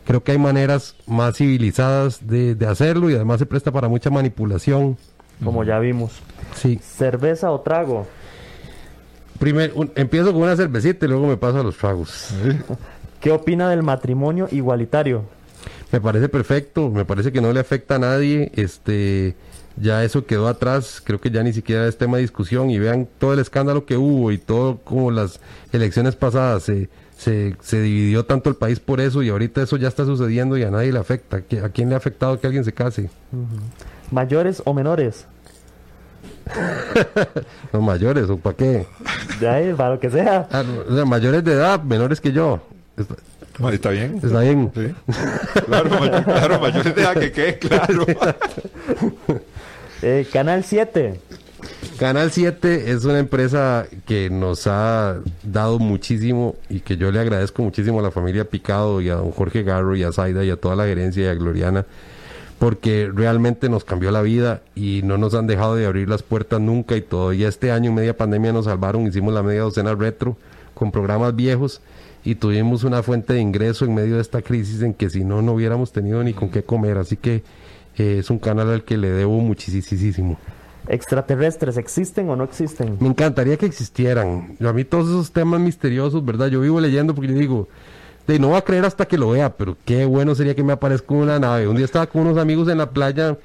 Creo que hay maneras más civilizadas de, de hacerlo y además se presta para mucha manipulación. Como ya vimos. Sí. ¿Cerveza o trago? Primero, empiezo con una cervecita y luego me paso a los tragos. ¿Qué opina del matrimonio igualitario? Me parece perfecto, me parece que no le afecta a nadie, este, ya eso quedó atrás, creo que ya ni siquiera es tema de discusión y vean todo el escándalo que hubo y todo como las elecciones pasadas se, se, se dividió tanto el país por eso y ahorita eso ya está sucediendo y a nadie le afecta. ¿A qui- ¿A quién le ha afectado que alguien se case? ¿Mayores o menores? Los mayores, ¿o para qué? Ahí, para lo que sea. Ah, no, o sea, mayores de edad, menores que yo. Está, bien. está bien. Sí. Claro, may- claro, mayores de edad que quede claro. Eh, Canal 7. Canal 7 es una empresa que nos ha dado muchísimo y que yo le agradezco muchísimo a la familia Picado y a don Jorge Garro y a Zaida y a toda la gerencia y a Gloriana porque realmente nos cambió la vida y no nos han dejado de abrir las puertas nunca y todo. Y este año en media pandemia nos salvaron, hicimos la media docena retro con programas viejos y tuvimos una fuente de ingreso en medio de esta crisis en que si no, no hubiéramos tenido ni con qué comer. Así que eh, es un canal al que le debo muchísimo. ¿Extraterrestres existen o no existen? Me encantaría que existieran. Yo, a mí todos esos temas misteriosos, ¿verdad? Yo vivo leyendo porque yo digo, de no va a creer hasta que lo vea, pero qué bueno sería que me aparezca una nave. Un día estaba con unos amigos en la playa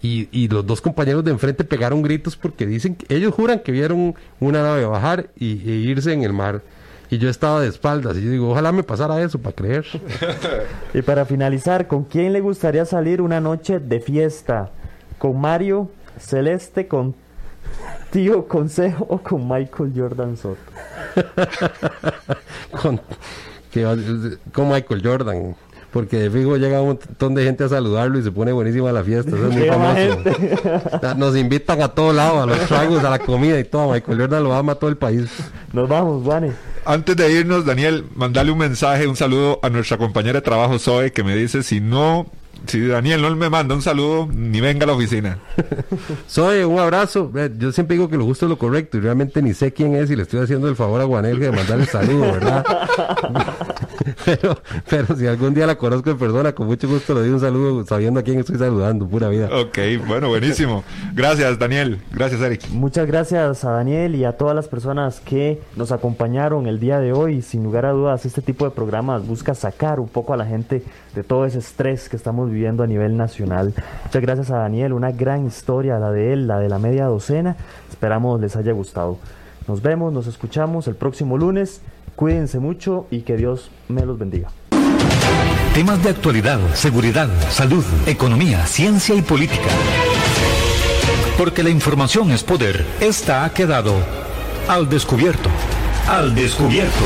y, y los dos compañeros de enfrente pegaron gritos porque dicen, que- ellos juran que vieron una nave bajar y, e irse en el mar. Y yo estaba de espaldas. Y yo digo, ojalá me pasara eso para creer. Y para finalizar, ¿con quién le gustaría salir una noche de fiesta? ¿Con Mario, Celeste, con Tío Consejo o con Michael Jordan Soto? con, que con Michael Jordan. Porque de fijo llega un montón de gente a saludarlo y se pone buenísima la fiesta. Eso es muy famoso. Nos invitan a todo lado, a los tragos, a la comida y todo. Michael Jordan lo ama a todo el país. Nos vamos, Juanes. Antes de irnos, Daniel, mandale un mensaje, un saludo a nuestra compañera de trabajo Zoe, que me dice, si no, si Daniel no me manda un saludo, ni venga a la oficina. Soy un abrazo. Yo siempre digo que lo justo es lo correcto y realmente ni sé quién es y le estoy haciendo el favor a Guanel de mandarle saludo, ¿verdad? pero, pero si algún día la conozco en persona, con mucho gusto le doy un saludo sabiendo a quién estoy saludando, pura vida. Ok, bueno, buenísimo. Gracias, Daniel. Gracias, Eric. Muchas gracias a Daniel y a todas las personas que nos acompañaron el día de hoy. Sin lugar a dudas, este tipo de programas busca sacar un poco a la gente de todo ese estrés que estamos viviendo a nivel nacional. Muchas gracias a Daniel, una gran historia la de él, la de la media docena. Esperamos les haya gustado. Nos vemos, nos escuchamos el próximo lunes. Cuídense mucho y que Dios me los bendiga. Temas de actualidad, seguridad, salud, economía, ciencia y política. Porque la información es poder. Esta ha quedado al descubierto. Al descubierto.